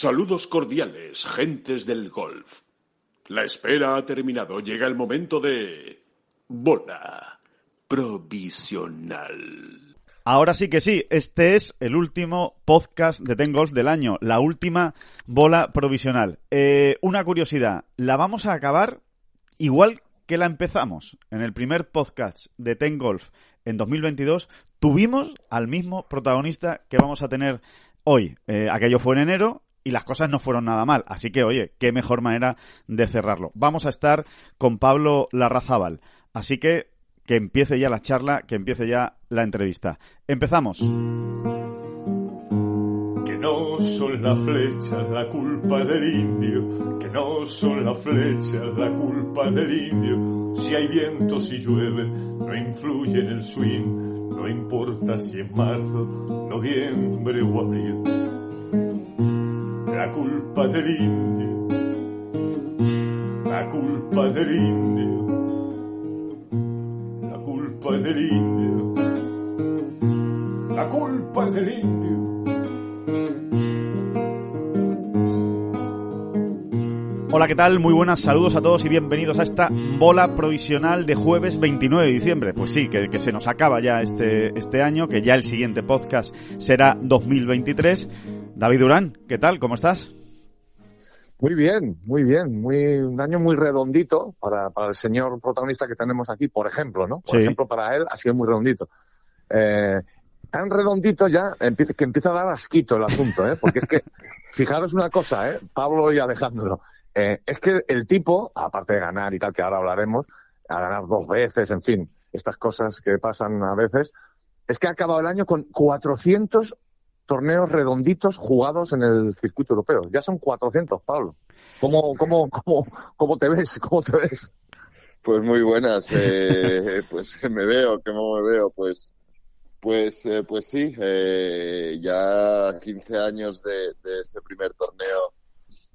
Saludos cordiales, gentes del golf. La espera ha terminado. Llega el momento de... Bola provisional. Ahora sí que sí, este es el último podcast de Ten Golf del año, la última bola provisional. Eh, una curiosidad, la vamos a acabar igual que la empezamos. En el primer podcast de Ten Golf en 2022 tuvimos al mismo protagonista que vamos a tener hoy. Eh, aquello fue en enero y las cosas no fueron nada mal. Así que, oye, qué mejor manera de cerrarlo. Vamos a estar con Pablo Larrazábal. Así que que empiece ya la charla, que empiece ya la entrevista. Empezamos. Que no son las flechas la culpa del indio, que no son las flechas la culpa del indio. Si hay viento, si llueve, no influye en el swing, no importa si es marzo, noviembre o abril. La culpa del indio, la culpa del indio culpa es del indio. La culpa del indio. Hola, ¿qué tal? Muy buenas, saludos a todos y bienvenidos a esta bola provisional de jueves 29 de diciembre. Pues sí, que, que, se nos acaba ya este, este año, que ya el siguiente podcast será 2023. David Durán, ¿qué tal? ¿Cómo estás? Muy bien, muy bien, muy un año muy redondito para, para el señor protagonista que tenemos aquí, por ejemplo, ¿no? Por Sí. ejemplo, para él ha sido muy redondito. Eh, tan redondito ya que empieza a dar asquito el asunto, ¿eh? Porque es que, fijaros una cosa, ¿eh? Pablo y Alejandro, eh, es que el tipo, aparte de ganar y tal, que ahora hablaremos, a ganar dos veces, en fin, estas cosas que pasan a veces, es que ha acabado el año con 400 torneos redonditos jugados en el circuito europeo. Ya son 400, Pablo. ¿Cómo, cómo, cómo, cómo te ves? ¿Cómo te ves? Pues muy buenas, eh, pues me veo, ¿cómo me veo? Pues, pues, eh, pues sí, eh, ya 15 años de, de, ese primer torneo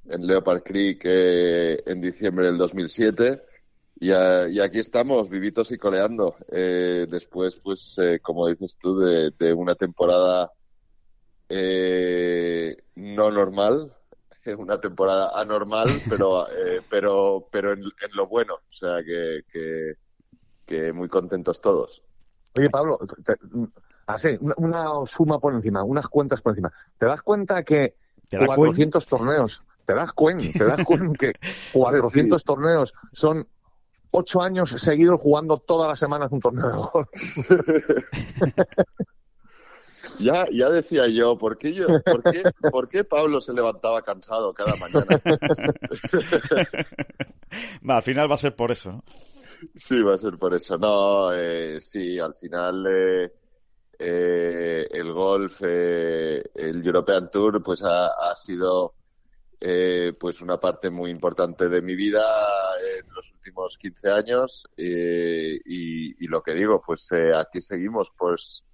en Leopard Creek eh, en diciembre del 2007 y, a, y, aquí estamos, vivitos y coleando. Eh, después, pues, como dices tú, de, de una temporada eh, no normal, una temporada anormal, pero eh, pero pero en, en, lo bueno, o sea que, que, que muy contentos todos. Oye Pablo, te, así una, una, suma por encima, unas cuentas por encima. ¿Te das cuenta que ¿Te da 400 cuen? torneos? ¿Te das cuenta? ¿Te das cuenta que 400 sí. torneos son ocho años seguidos jugando todas las semanas un torneo de golf? Ya, ya decía yo, ¿por qué, yo por, qué, ¿por qué Pablo se levantaba cansado cada mañana? va, al final va a ser por eso, ¿no? Sí, va a ser por eso. No, eh, sí, al final eh, eh, el golf, eh, el European Tour, pues ha, ha sido eh, pues una parte muy importante de mi vida en los últimos 15 años y, y, lo que digo, pues eh, aquí seguimos, pues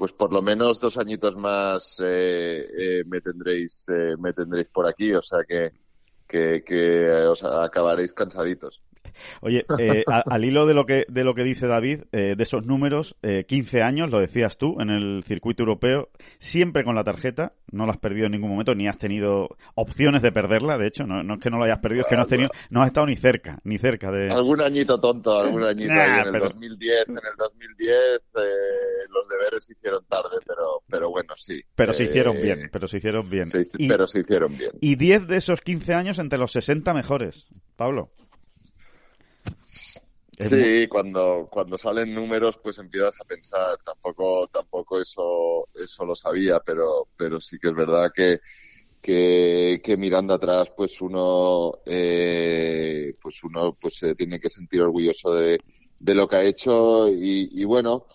pues por lo menos dos añitos más eh, eh, me tendréis eh, me tendréis por aquí o sea que que, que os acabaréis cansaditos Oye, eh, a, al hilo de lo que de lo que dice David, eh, de esos números, eh, 15 años, lo decías tú, en el circuito europeo, siempre con la tarjeta, no la has perdido en ningún momento, ni has tenido opciones de perderla, de hecho, no, no es que no lo hayas perdido, es que no has tenido, no has estado ni cerca, ni cerca de... Algún añito tonto, algún añito Nah, ahí en el pero- 2010, en el 2010 eh, los deberes se hicieron tarde, pero, pero bueno, sí. Pero se Eh, hicieron bien, pero se hicieron bien. se hic- Y, pero se hicieron bien. y 10 de esos 15 años entre los 60 mejores, Pablo. Sí, cuando, cuando salen números, pues empiezas a pensar. Tampoco, tampoco eso, eso lo sabía, pero, pero sí que es verdad que, que, que mirando atrás, pues uno, eh, pues uno, pues se tiene que sentir orgulloso de, de lo que ha hecho y, y bueno,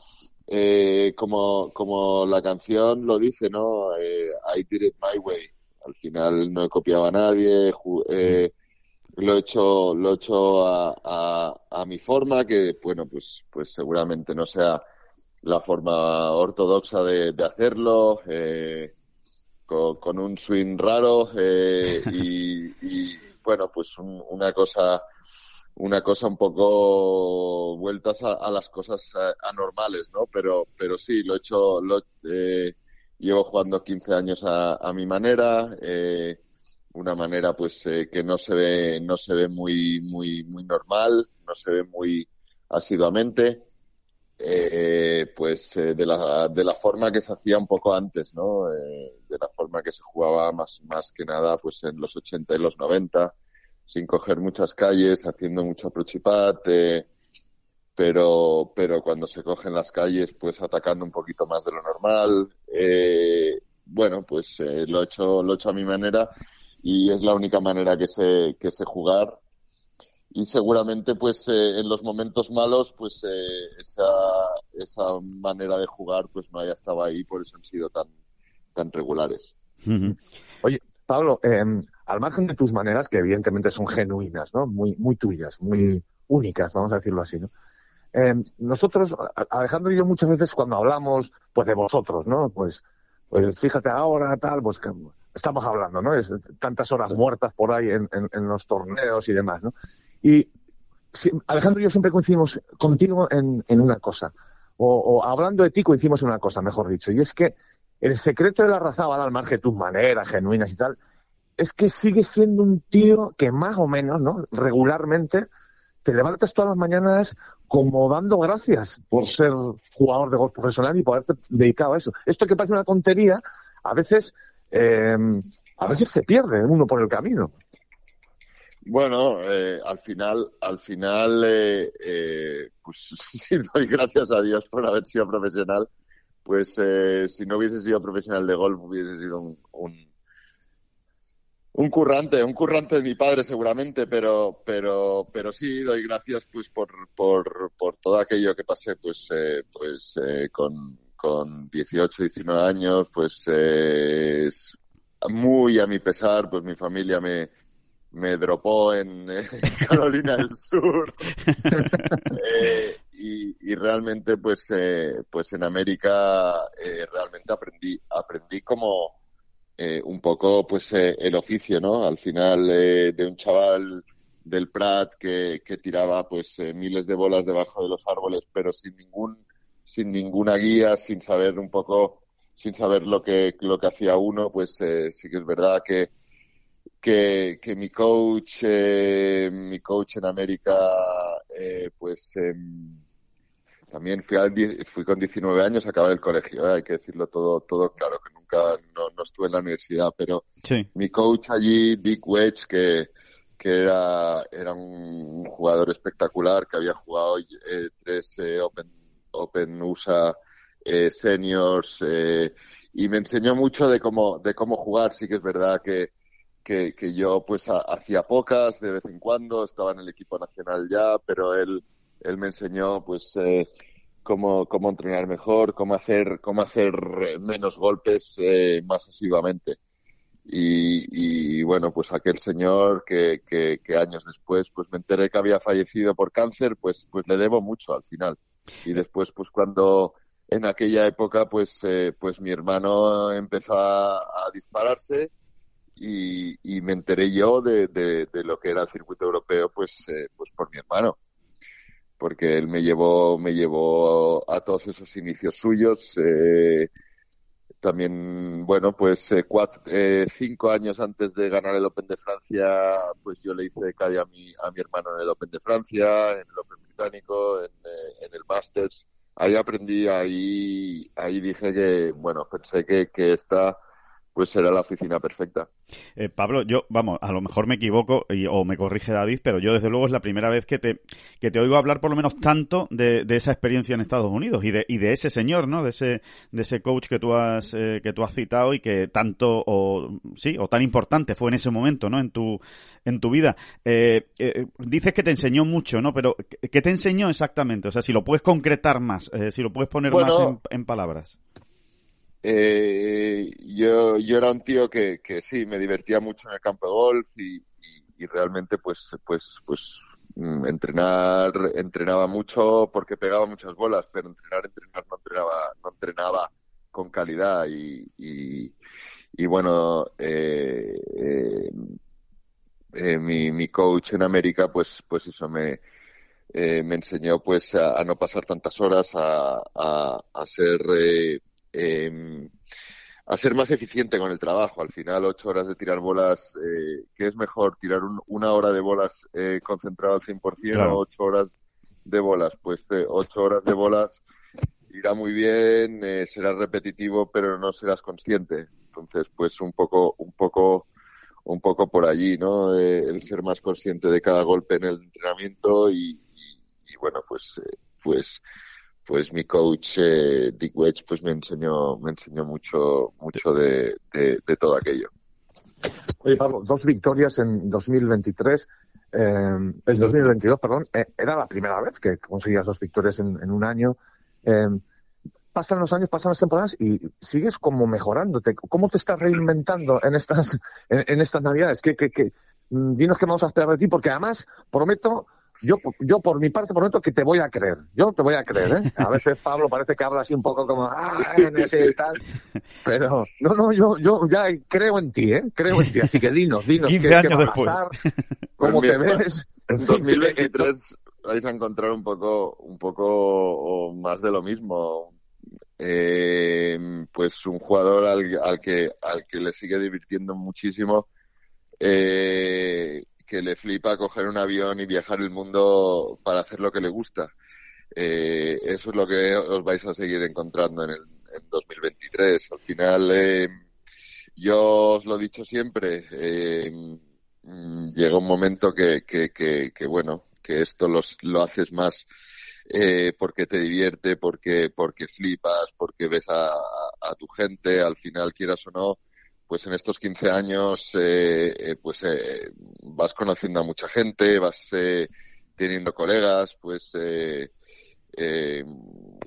eh, como, como la canción lo dice, ¿no? Eh, I did it my way. Al final no he copiado a nadie, eh, lo he hecho, lo he hecho a, a, a mi forma, que bueno, pues, pues seguramente no sea la forma ortodoxa de, de hacerlo, eh, con, con un swing raro, eh, y, y, bueno, pues un- una cosa, una cosa un poco vueltas a, a las cosas eh, anormales, ¿no? Pero, pero sí, lo he hecho, lo, eh, llevo jugando 15 años a, a mi manera, eh, una manera pues eh, que no se ve no se ve muy muy muy normal no se ve muy asiduamente eh, pues eh, de la de la forma que se hacía un poco antes no eh, de la forma que se jugaba más más que nada pues en los 80 y los 90 sin coger muchas calles haciendo mucho approach y pat, eh, pero pero cuando se cogen las calles pues atacando un poquito más de lo normal eh, bueno pues eh, lo he hecho lo he hecho a mi manera y es la única manera que sé que sé jugar y seguramente pues eh, en los momentos malos pues eh, esa esa manera de jugar pues no haya estado ahí por eso han sido tan tan regulares. Oye, Pablo, eh, al margen de tus maneras, que evidentemente son genuinas, ¿no? Muy, muy tuyas, muy únicas, vamos a decirlo así, ¿no? Eh, nosotros, Alejandro y yo muchas veces cuando hablamos, pues de vosotros, ¿no? Pues, pues fíjate ahora, tal, pues que estamos hablando, ¿no? Es tantas horas muertas por ahí en, en- en los torneos y demás, ¿no? Y si- Alejandro y yo siempre coincidimos contigo en, en una cosa, o, o hablando de ti coincidimos en una cosa, mejor dicho, y es que el secreto de la razábal, al margen de tus maneras genuinas y tal, es que sigues siendo un tío que más o menos, ¿no? Regularmente te levantas todas las mañanas como dando gracias por ser jugador de golf profesional y por haberte dedicado a eso. Esto que parece una tontería, a veces, eh, a veces se pierde uno por el camino. Bueno, eh, al final, al final, eh, eh, pues sí doy gracias a Dios por haber sido profesional. Pues si no hubiese sido profesional de golf, hubiese sido un, un, currante, un currante de mi padre seguramente, pero, pero, pero sí doy gracias pues por, por, por todo aquello que pasé, pues, pues con, con 18, 19 años, pues eh, es muy a mi pesar, pues mi familia me, me dropó en, Carolina del Sur. Eh, y, y realmente pues eh, pues en América eh, realmente aprendí aprendí como eh, un poco pues eh, el oficio no al final eh, de un chaval del Prat que, que tiraba pues eh, miles de bolas debajo de los árboles pero sin ningún sin ninguna guía sin saber un poco sin saber lo que lo que hacía uno pues eh, sí que es verdad que que, que mi coach, eh, mi coach en América, eh, pues eh, también fui, al, fui con 19 años, acabé el colegio, eh, hay que decirlo todo, todo claro, que nunca, no, no estuve en la universidad, pero Sí. mi coach allí, Dick Wedge, que, que era, era un jugador espectacular, que había jugado eh, tres eh, Open, Open USA eh, Seniors, eh, y me enseñó mucho de cómo, de cómo jugar, sí que es verdad que, que, yo pues ha- hacía pocas de vez en cuando, estaba en el equipo nacional ya, pero él, él me enseñó pues eh, cómo, cómo entrenar mejor, cómo hacer, cómo hacer menos golpes más asiduamente. Y, bueno, pues aquel señor que, que, que años después pues me enteré que había fallecido por cáncer, pues, pues le debo mucho al final. Y después pues cuando en aquella época pues, eh, pues mi hermano empezó a, dispararse y, y me enteré yo de, de, de lo que era el circuito europeo pues, eh, pues por mi hermano. Porque él me llevó me llevó a todos esos inicios suyos eh, también bueno pues eh, cuatro, eh, cinco años antes de ganar el Open de Francia pues yo le hice calle a mi a mi hermano en el Open de Francia en el Open británico en, eh, el Masters. Ahí aprendí ahí ahí dije que bueno pensé que que pues era la oficina perfecta Eh, Pablo, yo, vamos, a lo mejor me equivoco y- o me corrige David, pero yo desde luego es la primera vez que te, que te oigo hablar por lo menos tanto de, de esa experiencia en Estados Unidos y de, y de ese señor, ¿no? De ese, de ese coach que tú has, eh, que tú has citado y que tanto, o, sí, o tan importante fue en ese momento, ¿no? En tu, en tu vida. Eh, eh, dices que te enseñó mucho, ¿no? Pero, ¿qué te enseñó exactamente? O sea, si lo puedes concretar más, eh, si lo puedes poner Bueno, más en, en palabras. Eh, yo, yo era un tío que, que sí, me divertía mucho en el campo de golf y, y, realmente pues, pues, pues mm, entrenar, entrenaba mucho porque pegaba muchas bolas, pero entrenar, entrenar no entrenaba, no entrenaba con calidad y, y, bueno, eh, eh, eh, mi, mi coach en América pues, pues eso me, me enseñó pues a, a no pasar tantas horas, a, a, a ser eh, eh, a ser más eficiente con el trabajo. Al final, ocho horas de tirar bolas, eh, ¿qué es mejor? ¿Tirar una hora de bolas eh, concentrado al 100% o ocho horas de bolas? Pues eh, ocho horas de bolas irá muy bien, eh, serás repetitivo, pero no serás consciente. Entonces, pues un poco, un poco, un poco por allí, ¿no? el ser más consciente de cada golpe en el entrenamiento y, y bueno, pues, pues pues mi coach eh, Dick Wedge pues me enseñó me enseñó mucho mucho de, de, todo aquello. Oye Pablo dos victorias en 2023 eh, en 2022 perdón era la primera vez que conseguías dos victorias en, un año. Eh, pasan los años pasan las temporadas y sigues como mejorándote. Cómo te estás reinventando en estas en, estas navidades ¿Qué, qué, qué? Mm, dinos qué vamos a esperar de ti porque además prometo yo, yo por mi parte prometo que te voy a creer. Yo te voy a creer, ¿eh? A veces Pablo parece que habla así un poco como, ah, ese tal. Pero, no, no, yo, yo ya creo en ti, ¿eh? Creo en ti. Así que dinos, dinos. 15 qué, años qué va después. A pasar, ¿Cómo te ves? En 2023 vais a encontrar un poco, un poco más de lo mismo. Eh, pues un jugador al, al, que, al que le sigue divirtiendo muchísimo. Eh, que le flipa coger un avión y viajar el mundo para hacer lo que le gusta. Eh, eso es lo que os vais a seguir encontrando en, el, en 2023. Al final, eh, yo os lo he dicho siempre, eh, mm, llega un momento que, que, que, bueno, que esto los, lo haces más eh, porque te divierte, porque, porque flipas, porque ves a, a tu gente, al final quieras o no, pues en estos 15 años eh, eh, pues eh, vas conociendo a mucha gente, vas teniendo colegas, pues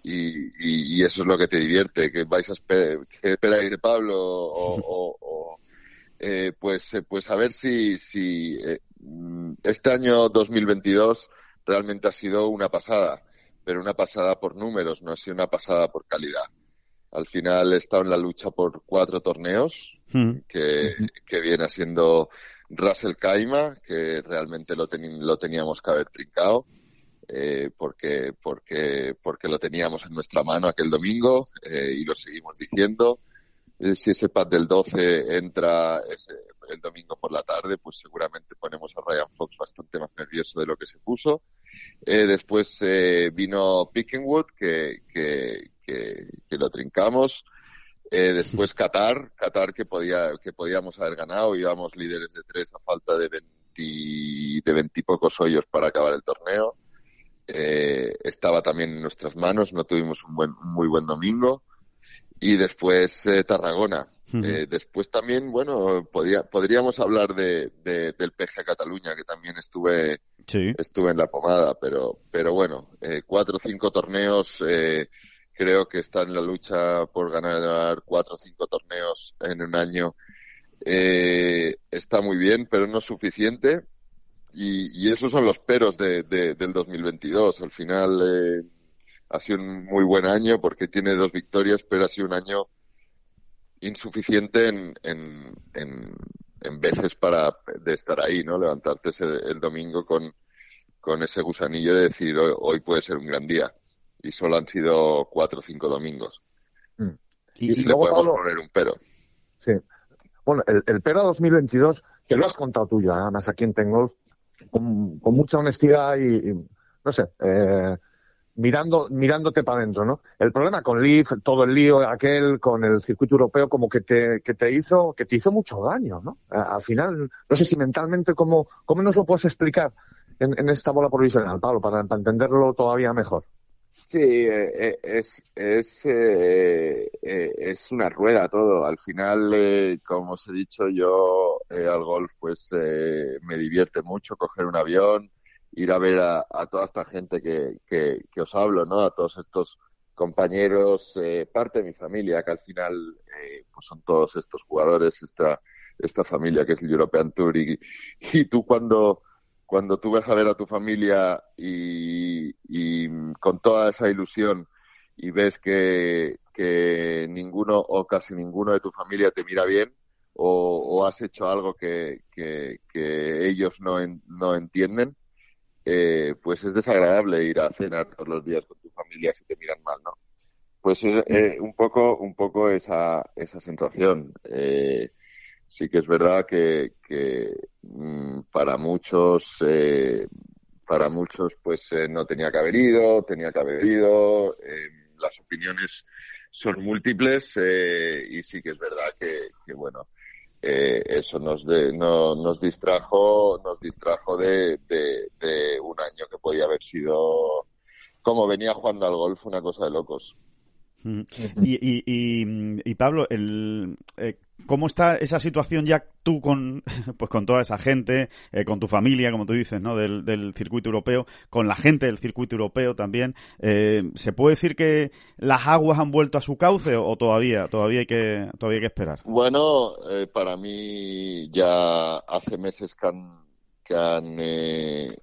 y, eso es lo que te divierte, que vais a esperar, de Pablo o, pues pues a ver si si este año 2022 realmente ha sido una pasada, pero una pasada por números, no ha sido una pasada por calidad. Al final he estado en la lucha por cuatro torneos, Hmm. que, que, viene siendo Russell Kaima, que realmente lo, lo teníamos que haber trincado. Eh, porque, porque, porque lo teníamos en nuestra mano aquel domingo eh, y lo seguimos diciendo. Eh, si ese pad del 12 entra ese, el domingo por la tarde, pues seguramente ponemos a Ryan Fox bastante más nervioso de lo que se puso. Después vino Pickingwood, que, que, que, que lo trincamos. Eh, después Qatar, Qatar que podía que podíamos haber ganado, íbamos líderes de tres a falta de 20, de 20 pocos hoyos para acabar el torneo. Eh, estaba también en nuestras manos, no tuvimos un, buen, muy buen domingo. Y después eh, Tarragona. Eh, después también, bueno, podía, podríamos hablar de, de, del PG Cataluña, que también estuve, estuve en la pomada, pero, pero bueno, cuatro o cinco torneos creo que está en la lucha por ganar cuatro o cinco torneos en un año. Eh, está muy bien, pero no es suficiente. Y, esos son los peros de, del 2022. Al final eh, ha sido un muy buen año porque tiene dos victorias, pero ha sido un año insuficiente en, en, en, veces para de estar ahí, ¿no? Levantarte ese, el domingo con, con ese gusanillo de decir hoy puede ser un gran día y solo han sido cuatro o cinco domingos. Mm. Y, luego, le podemos poner un pero. Sí. Bueno, el, el pero 2022, que lo has contado tú ya, además aquí en Tengol, con, mucha honestidad y, no sé, eh, mirando, mirándote para adentro, ¿no? El problema con Leaf, todo el lío aquel con el circuito europeo, como que te, que te hizo, que te hizo mucho daño, ¿no? Al final, no sé si mentalmente, ¿cómo, cómo nos lo puedes explicar en, en esta bola provisional, Pablo, para, para entenderlo todavía mejor? Sí, eh, eh, es, es, eh, es una rueda todo. Al final, como os he dicho yo, al golf pues me divierte mucho coger un avión, ir a ver a, toda esta gente que, que, que, os hablo, ¿no? A todos estos compañeros, parte de mi familia, que al final pues son todos estos jugadores, esta, esta familia que es el European Tour. Y, y tú cuando cuando tú vas a ver a tu familia y, con toda esa ilusión y ves que, ninguno o casi ninguno de tu familia te mira bien o, has hecho algo que, ellos no, no entienden, eh, pues es desagradable ir a cenar todos los días con tu familia si te miran mal, ¿no? pues eh, un poco, un poco esa, esa sensación. Eh, sí que es verdad que, que mm, para muchos, eh, para muchos, pues eh, no tenía que haber ido, tenía que haber ido. Eh, las opiniones son múltiples eh, y sí que es verdad que, que bueno, eh, eso nos, de, no, nos distrajo, nos distrajo de, de, de un año que podía haber sido como venía jugando al golf, una cosa de locos. Y, y, y, y Pablo, el, eh, ¿cómo está esa situación ya tú con, pues con toda esa gente, eh, con tu familia, como tú dices, ¿no? Del, del, circuito europeo, con la gente del circuito europeo también. Eh, ¿Se puede decir que las aguas han vuelto a su cauce o, todavía, todavía hay que, todavía hay que esperar? Bueno, eh, para mí ya hace meses que han, que han, eh,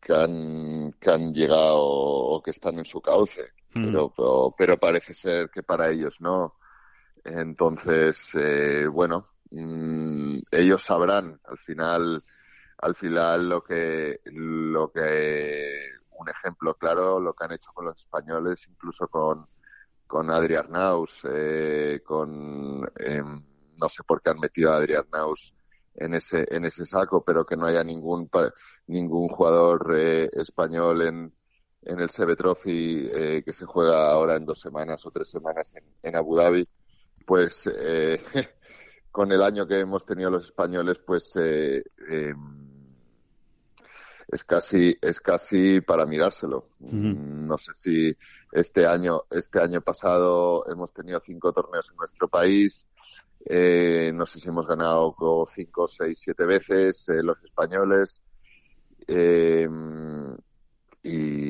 que han, que han llegado o que están en su cauce. Mm. Pero, pero, pero, parece ser que para ellos no. Entonces, eh, bueno, mmm, ellos sabrán al final, al final lo que, lo que, un ejemplo claro, lo que han hecho con los españoles, incluso con, con Adri Arnaus, eh, con, eh, no sé por qué han metido a Adri Arnaus en ese, en ese saco, pero que no haya ningún, ningún jugador eh, español en, en el Sebe Trophy eh, que se juega ahora en dos semanas o tres semanas en, en Abu Dhabi, pues eh, con el año que hemos tenido los españoles, pues eh, eh, es casi es casi para mirárselo. Uh -huh. No sé si este año este año pasado hemos tenido cinco torneos en nuestro país. Eh, no sé si hemos ganado cinco, seis, siete veces eh, los españoles. Eh, y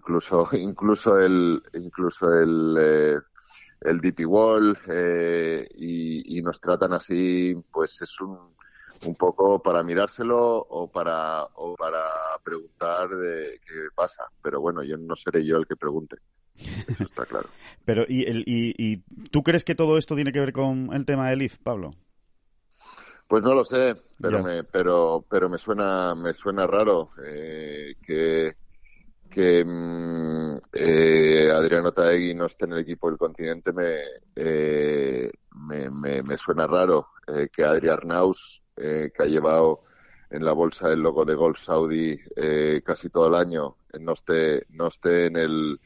incluso incluso el incluso el eh, el DP Wall eh, y, y, nos tratan así pues es un un poco para mirárselo o para o para preguntar de qué pasa. Pero bueno yo no seré yo el que pregunte. Eso está claro. Pero y, el, y, y tú crees que todo esto tiene que ver con el tema del IF Pablo pues no lo sé pero yeah. me pero pero me suena me suena raro eh, que que mmm, eh, Adriano Taegui no esté en el equipo del continente me, eh, me, me, me, suena raro. Eh, que Adrián Arnaus, eh, que ha llevado en la bolsa el logo de Golf Saudi casi todo el año, no esté, no esté en el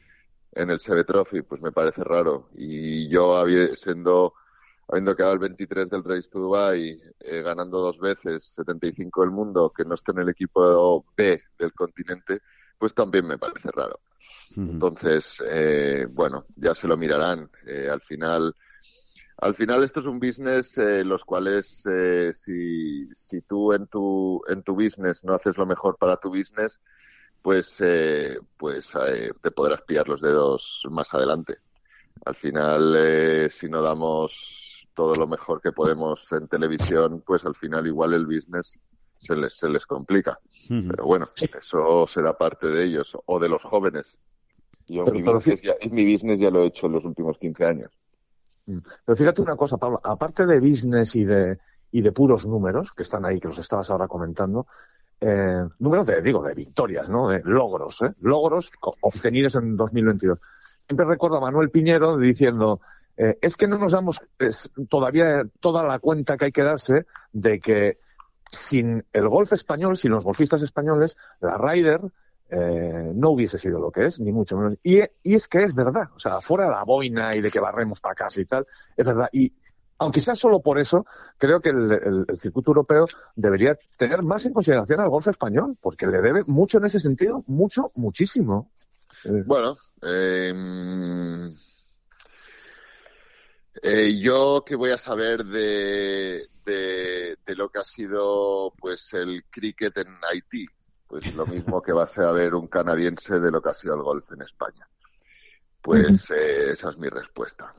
en el CB Trophy, pues me parece raro. Y yo, siendo, habiendo quedado el 23 del Race to Dubai, ganando dos veces, 75 del mundo, que no esté en el equipo B del continente, pues también me parece raro. Uh -huh. Entonces, eh, bueno, ya se lo mirarán. Eh, al final, al final esto es un business eh, los cuales eh, si, si tú en tu en tu business no haces lo mejor para tu business, pues eh, pues eh, te podrás pillar los dedos más adelante. Al final, eh, si no damos todo lo mejor que podemos en televisión, pues al final igual el business se les, se les complica. Uh -huh. Pero bueno, eso será parte de ellos o de los jóvenes. Yo pero, mi, pero, business ya, mi business ya lo he hecho en los últimos 15 años. Mm. Pero fíjate una cosa, Pablo, aparte de business y de, y de puros números, que están ahí, que los estabas ahora comentando, eh, números de, digo, de victorias, ¿no? De logros, ¿eh? Logros obtenidos en 2022. Siempre recuerdo a Manuel Piñero diciendo, eh, es que no nos damos es, todavía toda la cuenta que hay que darse de que sin el golf español, sin los golfistas españoles, la Ryder eh, no hubiese sido lo que es, ni mucho menos. Y, es que es verdad, o sea, fuera de la boina y de que barremos para casa y tal, es verdad. Y aunque sea solo por eso, creo que el, circuito europeo debería tener más en consideración al golf español, porque le debe mucho en ese sentido, mucho, muchísimo. Bueno, eh, eh, yo que voy a saber de, de, de, lo que ha sido pues el cricket en Haití, pues lo mismo que va a saber un canadiense de lo que ha sido el golf en España. Pues eh, esa es mi respuesta.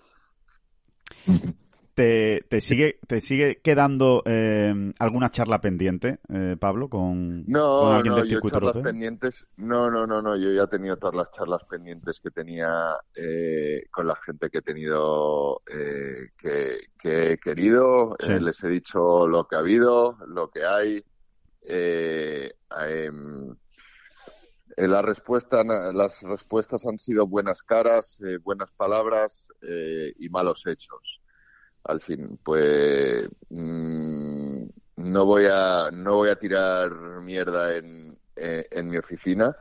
¿Te, te, sigue, te sigue quedando eh, alguna charla pendiente, eh, Pablo, con, no, con alguien no, del circuito yo charlas europeo? pendientes, no, no, no, no, yo ya he tenido todas las charlas pendientes que tenía eh, con la gente que he tenido, eh, que, que, he querido, sí. les he dicho lo que ha habido, lo que hay, eh, eh, la respuesta, las respuestas han sido buenas caras, eh, buenas palabras eh, y malos hechos. Al fin, pues mm, no voy a no voy a tirar mierda en, en mi oficina,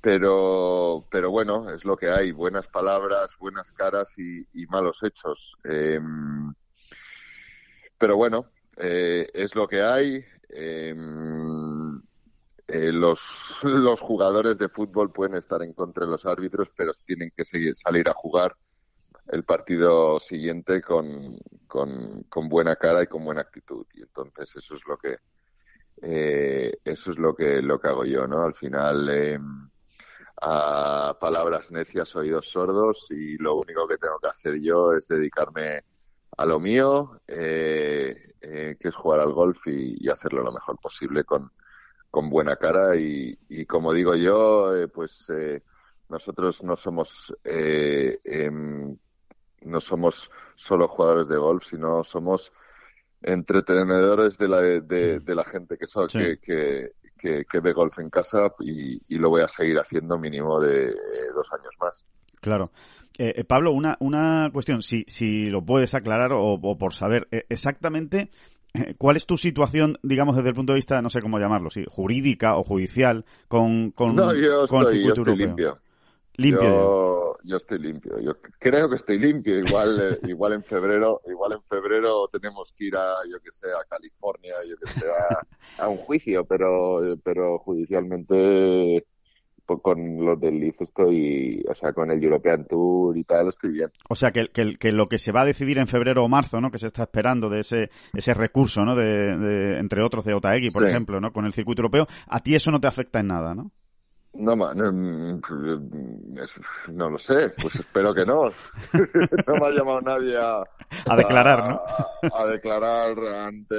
pero pero bueno es lo que hay, buenas palabras, buenas caras y, malos hechos. Em, pero bueno, es lo que hay. Em, eh, los, los jugadores de fútbol pueden estar en contra de los árbitros, pero tienen que seguir, salir a jugar el partido siguiente con, con, buena cara y con buena actitud. Y entonces eso es lo que eh, eso es lo que lo que hago yo, ¿no? Al final eh, a palabras necias, oídos sordos y lo único que tengo que hacer yo es dedicarme a lo mío, eh, eh, que es jugar al golf y, hacerlo lo mejor posible con, con buena cara y, y como digo yo, pues nosotros no somos eh, em, no somos solo jugadores de golf, sino somos entretenedores de la, de, de la gente que, so, sí. que, que, que, que, ve golf en casa y, y, lo voy a seguir haciendo mínimo de dos años más. Claro. Eh, Pablo, una, una cuestión, si, si lo puedes aclarar o, o por saber exactamente ¿Cuál es tu situación, digamos, desde el punto de vista, no sé cómo llamarlo, sí, jurídica o judicial con, con, no, yo con estoy, el yo circuito estoy europeo? limpio. Limpio. Yo, yo, estoy limpio. Yo creo que estoy limpio. Igual, eh, igual en febrero, igual en febrero tenemos que ir a, yo que sé, a California, yo que sé, a, a un juicio, pero, pero judicialmente pues, con los del Leaf estoy, o sea, con el European Tour y tal, estoy bien. O sea, que, que, que, lo que se va a decidir en febrero o marzo, ¿no? Que se está esperando de ese, ese recurso, ¿no? De, de entre otros, de Otaegui, por Sí. ejemplo, ¿no? Con el circuito europeo, a ti eso no te afecta en nada, ¿no? No, no, mm, es- no lo sé, pues espero que no. no me ha llamado nadie a, A declarar, ¿no? a, a declarar ante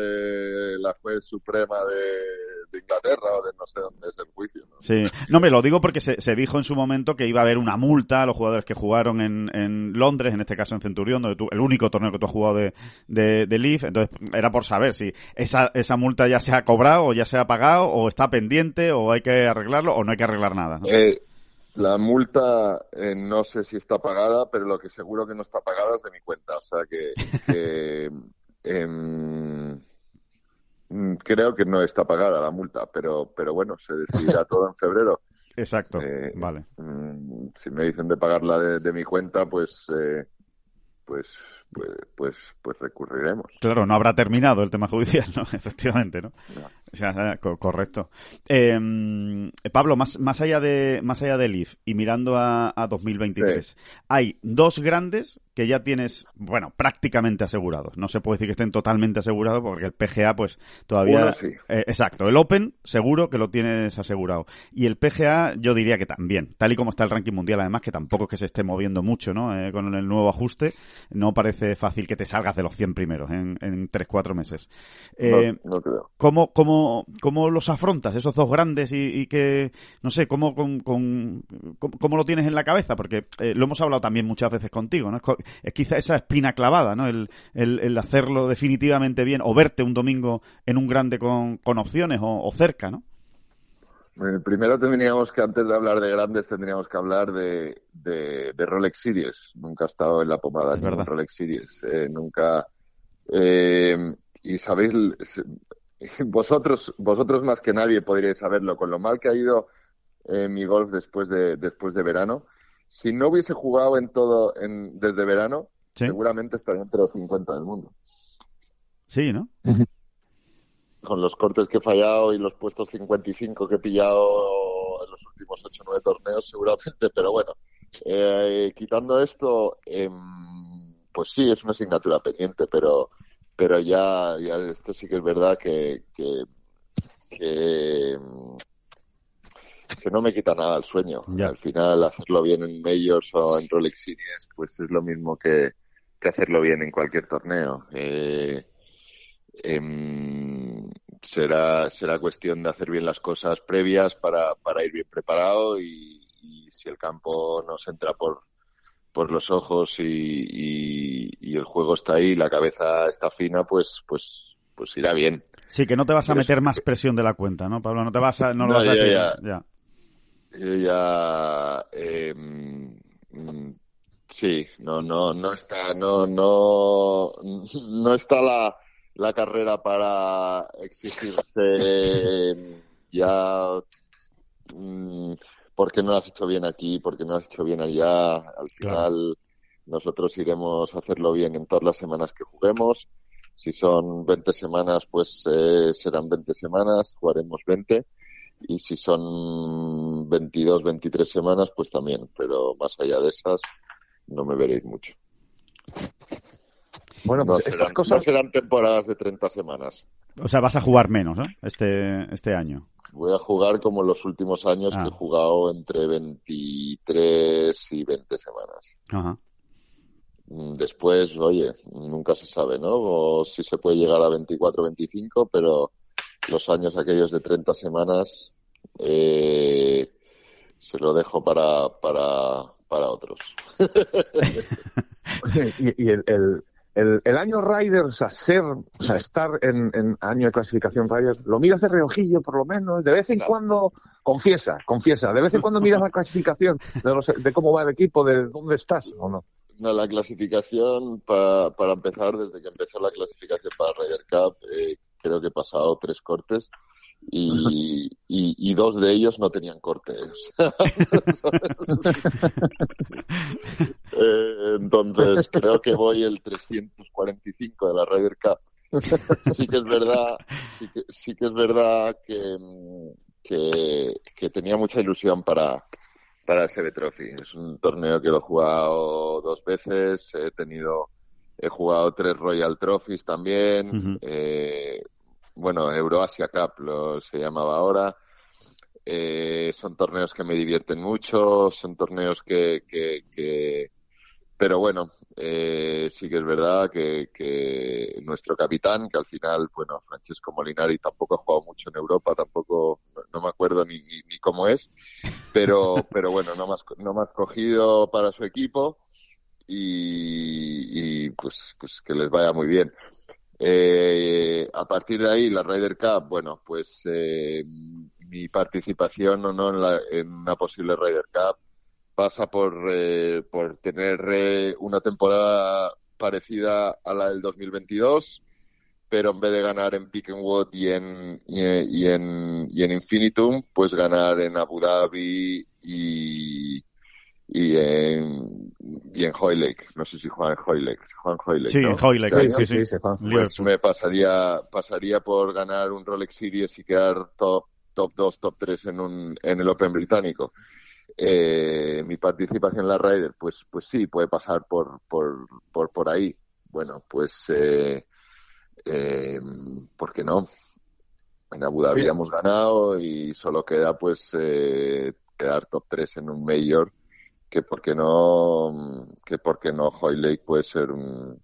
la juez suprema de, de Inglaterra o de no sé dónde es el juicio. ¿no? Sí. No, me lo digo porque se, se dijo en su momento que iba a haber una multa a los jugadores que jugaron en, en Londres, en este caso en Centurión, donde tú, el único torneo que tú has jugado de, de, de Leaf. Entonces, era por saber si esa, esa multa ya se ha cobrado o ya se ha pagado o está pendiente o hay que arreglarlo o no hay que nada. ¿no? Eh, la multa eh, no sé si está pagada, pero lo que seguro que no está pagada es de mi cuenta. O sea que, que em, mm, creo que no está pagada la multa, pero, pero bueno, se decidirá todo en febrero. Exacto. Eh, vale. Mm, si me dicen de pagarla de, de mi cuenta, pues, eh, pues, pues, pues, pues recurriremos. Claro, no habrá terminado el tema judicial, ¿no? Efectivamente, ¿no? No. O sea, co- correcto. Eh, Pablo, más, más allá de más allá del IF y mirando a, a 2023, hay dos grandes que ya tienes, bueno, prácticamente asegurados. No se puede decir que estén totalmente asegurados porque el PGA, pues todavía. Uno sí. Eh, exacto. El Open, seguro que lo tienes asegurado. Y el PGA, yo diría que también. Tal y como está el ranking mundial, además, que tampoco es que se esté moviendo mucho, ¿no? Eh, con el nuevo ajuste, no parece fácil que te salgas de los 100 primeros en, en 3-4 meses. Eh, no, no creo. ¿Cómo, cómo, cómo los afrontas, esos dos grandes y, y que, no sé, cómo, con, con- cómo, cómo lo tienes en la cabeza? Porque eh, lo hemos hablado también muchas veces contigo, ¿no? Es, es quizá esa espina clavada, ¿no? El, el, el hacerlo definitivamente bien o verte un domingo en un grande con, con opciones o, o cerca, ¿no? Eh, Primero tendríamos que, antes de hablar de grandes, tendríamos que hablar de, de, de Rolex Series. Nunca he estado en la pomada Es de verdad. Rolex Series. Eh, nunca. eh, y sabéis, vosotros, vosotros más que nadie podríais saberlo, con lo mal que ha ido eh, mi golf después de, después de verano. Si no hubiese jugado en todo en, desde verano, Sí, seguramente estaría entre los 50 del mundo. sí, ¿no? con los cortes que he fallado y los puestos 55 que he pillado en los últimos 8 o 9 torneos, seguramente, pero bueno, eh, quitando esto, em, pues sí, es una asignatura pendiente, pero pero ya, ya esto sí que es verdad que, que, que, em, que no me quita nada el sueño. Ya. Al final, hacerlo bien en Majors o en Rolex Series, pues es lo mismo que, que hacerlo bien en cualquier torneo. Eh, em, será, será cuestión de hacer bien las cosas previas para, para ir bien preparado y, y si el campo nos entra por, por los ojos y, y, y el juego está ahí, la cabeza está fina, pues, pues, pues irá bien. Sí, que no te vas a meter más presión de la cuenta, ¿no, Pablo? No te vas a, no lo No, vas a decir. ya. ya. yo ya eh, mm, sí, no, no, no está, no, no, no está la, la carrera para exigirse ya mm, porque no lo has hecho bien aquí, porque no lo has hecho bien allá. Al final nosotros iremos a hacerlo bien en todas las semanas que juguemos. Si son 20 semanas, pues eh, serán 20 semanas, jugaremos 20. Y si son 22, 23 semanas, pues también. Pero más allá de esas, no me veréis mucho. Bueno, No pues serán, estas cosas... no serán temporadas de 30 semanas. O sea, vas a jugar menos, ¿no? Este, este año. Voy a jugar como en los últimos años Ah. que he jugado entre 23 y 20 semanas. Ajá. Mm, Después, oye, nunca se sabe, ¿no? O si se puede llegar a 24, 25, pero los años aquellos de 30 semanas eh, se lo dejo para, para, para otros. y, y el, el, el, el año Ryder, o sea, ser, o sea, estar en, en año de clasificación Ryder, lo miras de reojillo por lo menos, de vez en Claro. cuando, confiesa, confiesa, de vez en cuando miras la clasificación de, los- de cómo va el equipo, de dónde estás o no. No, la clasificación, pa- para empezar, desde que empezó la clasificación para Ryder Cup, eh, creo que he pasado tres cortes y, y, y dos de ellos no tenían corte. o sea, eh, entonces, creo que voy el 345 de la Ryder Cup. Sí que es verdad, sí que, sí que es verdad que, que, que tenía mucha ilusión para, para el CB Trophy. Es un torneo que lo he jugado dos veces, he tenido, he jugado tres Royal Trophies también, eh, bueno, Euroasia Cup lo se llamaba ahora. Eh, son torneos que me divierten mucho, son torneos que, que, que... pero bueno, eh, sí que es verdad que, que nuestro capitán, que al final, bueno, Francesco Molinari tampoco ha jugado mucho en Europa, tampoco, no, me acuerdo ni, ni, ni cómo es, pero, pero bueno, no has, no has cogido para su equipo y, y, pues, pues que les vaya muy bien. Eh, a partir de ahí, la Ryder Cup, bueno, pues eh, mi participación o no en, la, en una posible Ryder Cup pasa por, eh, por tener eh, una temporada parecida a la del 2022, pero en vez de ganar en Pick and Wood y en, y, y en, y en Infinitum, pues ganar en Abu Dhabi y, y en, y en Hoylake. No sé si juegan en Hoylake. Juan Hoylake, Sí, ¿no? en Hoylake, sí, sí. sí, Juan. Pues me pasaría, pasaría por ganar un Rolex Series y quedar top, top 2, top 3 en, un, en el Open británico. Eh, mi participación en la Ryder, pues, pues sí, puede pasar por, por, por, por ahí. Bueno, pues, eh, eh, ¿por qué no? En Abu Dhabi hemos ganado y solo queda pues eh, quedar top 3 en un Major que porque no que porque no Hoylake puede ser un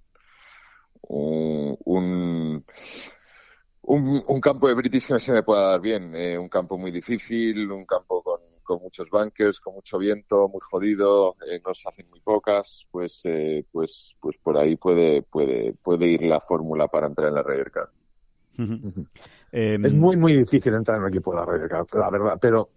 un, un, un, un campo de British que se me pueda dar bien. Eh, un campo muy difícil, un campo con, con muchos bunkers, con mucho viento, muy jodido, eh, nos hacen muy pocas, pues, eh, pues, pues por ahí puede, puede, puede ir la fórmula para entrar en la Ryder Cup. Eh, Es muy, muy difícil entrar en un equipo de la Ryder Cup, la verdad, pero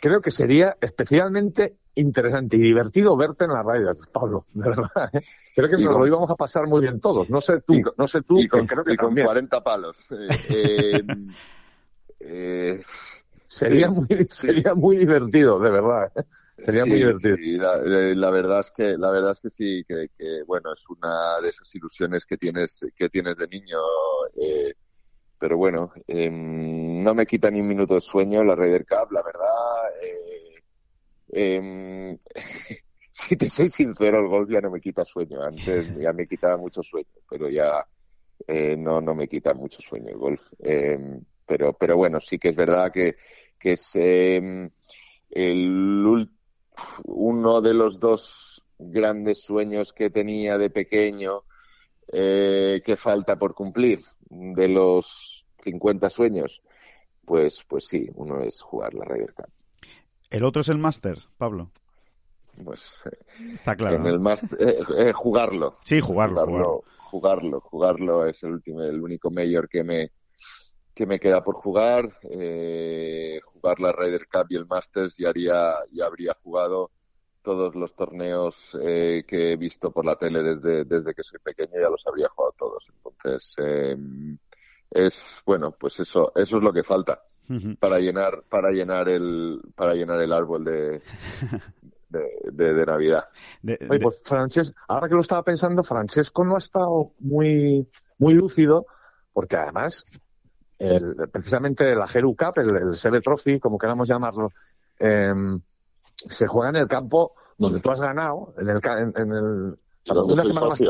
creo que sería especialmente interesante y divertido verte en la Ryder, Pablo, de verdad. ¿eh? Creo que nos lo íbamos a pasar muy bien todos. No sé tú, y no sé tú, y con, que creo que y con también. 40 palos. Eh, eh, eh, Sería sí, muy, sí. sería muy divertido, de verdad. Sería muy divertido. la, la verdad es que la verdad es que sí, que, que, bueno es una de esas ilusiones que tienes que tienes de niño. eh, pero bueno, eh, no me quita ni un minuto de sueño la Ryder Cup, la verdad. Em, si te soy sincero, el golf ya no me quita sueño. Antes ya me quitaba mucho sueño, pero ya eh, no, no me quita mucho sueño el golf. Eh, pero, pero bueno, sí que es verdad que, que es eh, el uno de los dos grandes sueños que tenía de pequeño eh, que falta por cumplir de los 50 sueños. Pues, pues sí, uno es jugar la Ryder Cup. El otro es el Masters, Pablo. Pues Está claro. en el más eh, eh, jugarlo. Sí, jugarlo, jugarlo. jugarlo, jugarlo, es el último, el único mayor que me que me queda por jugar. Eh, jugar la Ryder Cup y el Masters y haría y habría jugado todos los torneos eh, que he visto por la tele desde, desde que soy pequeño ya los habría jugado todos entonces eh, es bueno pues eso eso es lo que falta para llenar para llenar el para llenar el árbol de de, de, Navidad. Oye, pues Francesco, ahora que lo estaba pensando, Francesco no ha estado muy, muy lúcido, porque además, el, precisamente la Heru Cup, el, el Trophy, como queramos llamarlo, em, se juega en el campo donde tú has ganado, en el, en, el ¿Y una semana más.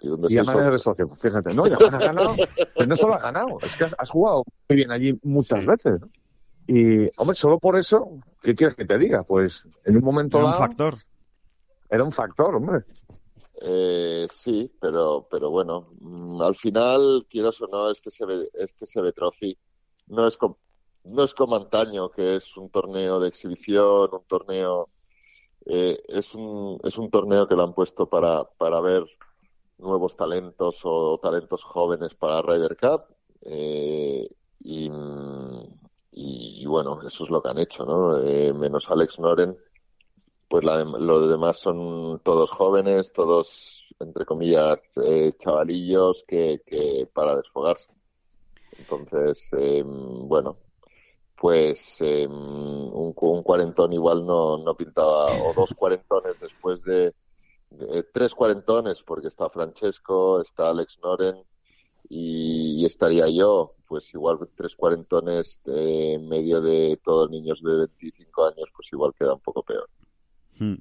¿Y, y además de socio, fíjate, no, ya has ganado, pues no solo has ganado, es que has, jugado muy bien allí muchas veces. Y, hombre, solo por eso, ¿qué quieres que te diga? Pues en un momento era un factor. Era un factor, hombre. Eh, sí, pero, pero bueno, mm, al final, quieras o no, este CB, este CB Trophy no es, no es como antaño, que es un torneo de exhibición, un torneo, eh, es, un, es un torneo que lo han puesto para, para ver nuevos talentos o talentos jóvenes para Ryder Cup. Eh, y, bueno, eso es lo que han hecho, ¿no? Eh, menos Alex Noren, pues la, los demás son todos jóvenes, todos, entre comillas, eh, chavalillos que, que para desfogarse. Entonces, eh, bueno, pues un, un, cuarentón igual no, no pintaba, o dos cuarentones después de, tres cuarentones, porque está Francesco, está Alex Noren y estaría yo pues igual tres cuarentones en medio de todos niños de 25 años, pues igual queda un poco peor. Hmm.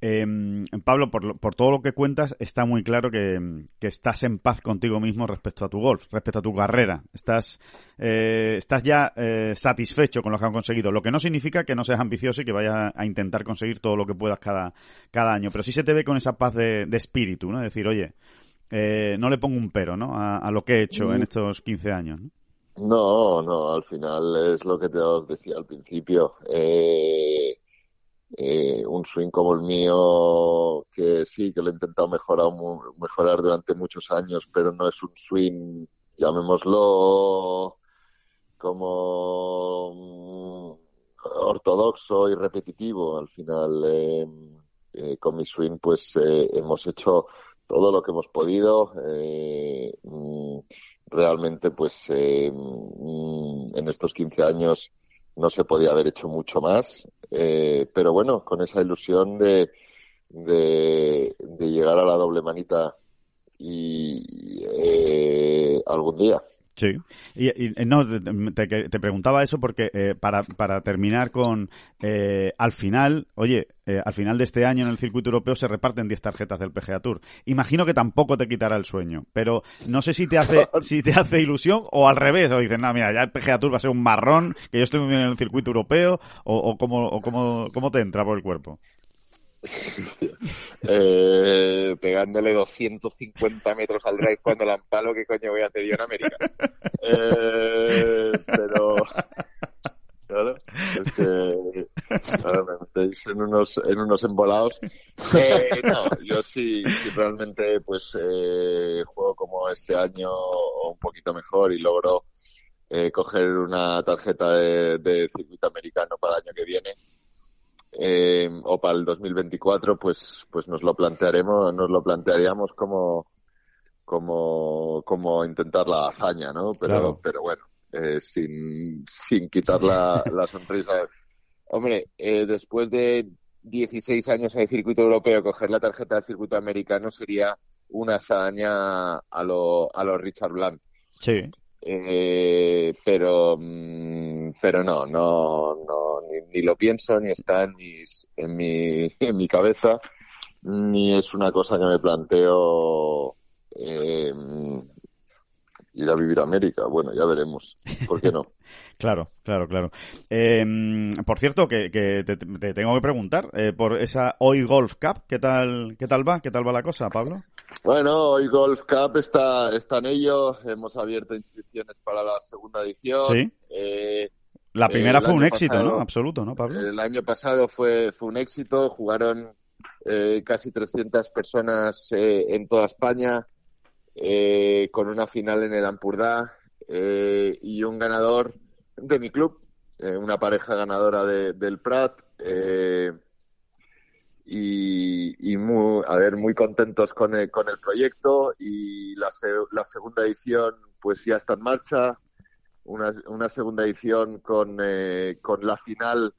Em, Pablo, por, por, todo lo que cuentas, está muy claro que, estás en paz contigo mismo respecto a tu golf, respecto a tu carrera. Estás, eh, estás ya eh, satisfecho con lo que han conseguido, lo que no significa que no seas ambicioso y que vayas a, intentar conseguir todo lo que puedas cada, cada año, pero sí se te ve con esa paz de, de espíritu, ¿no? decir, oye, eh, no le pongo un pero, ¿no? A, a lo que he hecho en mm. estos 15 años, ¿no? No, no, al final es lo que te os decía al principio. Eh, eh, un swing como el mío, que sí, que lo he intentado mejorar, mejorar durante muchos años, pero no es un swing, llamémoslo, como mm, ortodoxo y repetitivo. Al final, eh, con mi swing, pues hemos hecho todo lo que hemos podido. Mm, realmente pues eh, mm, en estos 15 años no se podía haber hecho mucho más, eh, pero bueno, con esa ilusión de, de, llegar a la doble manita y eh, algún día. Sí, y, no, te, te, preguntaba eso porque eh, para, para terminar con, eh, al final, oye, eh, al final de este año en el circuito europeo se reparten 10 tarjetas del PGA Tour. Imagino que tampoco te quitará el sueño, pero no sé si te hace, si te hace ilusión o al revés, o dices, no, mira, ya el PGA Tour va a ser un marrón, que yo estoy muy bien en el circuito europeo, o, o cómo, o cómo, cómo te entra por el cuerpo. eh, pegándole 250 metros al drive cuando la empalo, ¿qué coño voy a hacer yo en América? Eh, pero, claro, es que me metéis en unos, en unos embolados. Eh, no, yo sí, realmente pues eh, juego como este año un poquito mejor y logro eh, coger una tarjeta de circuito americano para el año que viene eh, o para el 2024, pues, pues nos lo plantearemos, nos lo plantearíamos como, como, como intentar la hazaña, ¿no? Pero, pero bueno, eh, sin, sin quitar la, la sonrisa. Hombre, eh, después de 16 años en el circuito europeo, coger la tarjeta del circuito americano sería una hazaña a lo, a lo Richard Blanc. Sí. Eh, pero, mm, pero no, no, no, ni, lo pienso, ni está en, en, mi, en mi cabeza, ni es una cosa que me planteo eh, ir a vivir a América. Bueno, ya veremos. ¿Por qué no? claro, claro, claro. Em, por cierto, que, te, tengo que preguntar eh, por esa Hoy Golf Cup, ¿qué tal, qué tal va? ¿Qué tal va la cosa, Pablo? Bueno, Hoy Golf Cup está, está en ello. Hemos abierto inscripciones para la segunda edición. Sí. Eh, la primera fue un éxito, ¿no? Absoluto, ¿no, Pablo? El año pasado fue, fue un éxito. Jugaron eh, casi 300 personas en toda España eh, con una final en el Ampurdá eh, y un ganador de mi club, eh, una pareja ganadora de, del Prat. Eh, y, y muy, a ver, muy contentos con el, con el proyecto y la, la segunda edición pues ya está en marcha. Una, una segunda edición con, eh, con la final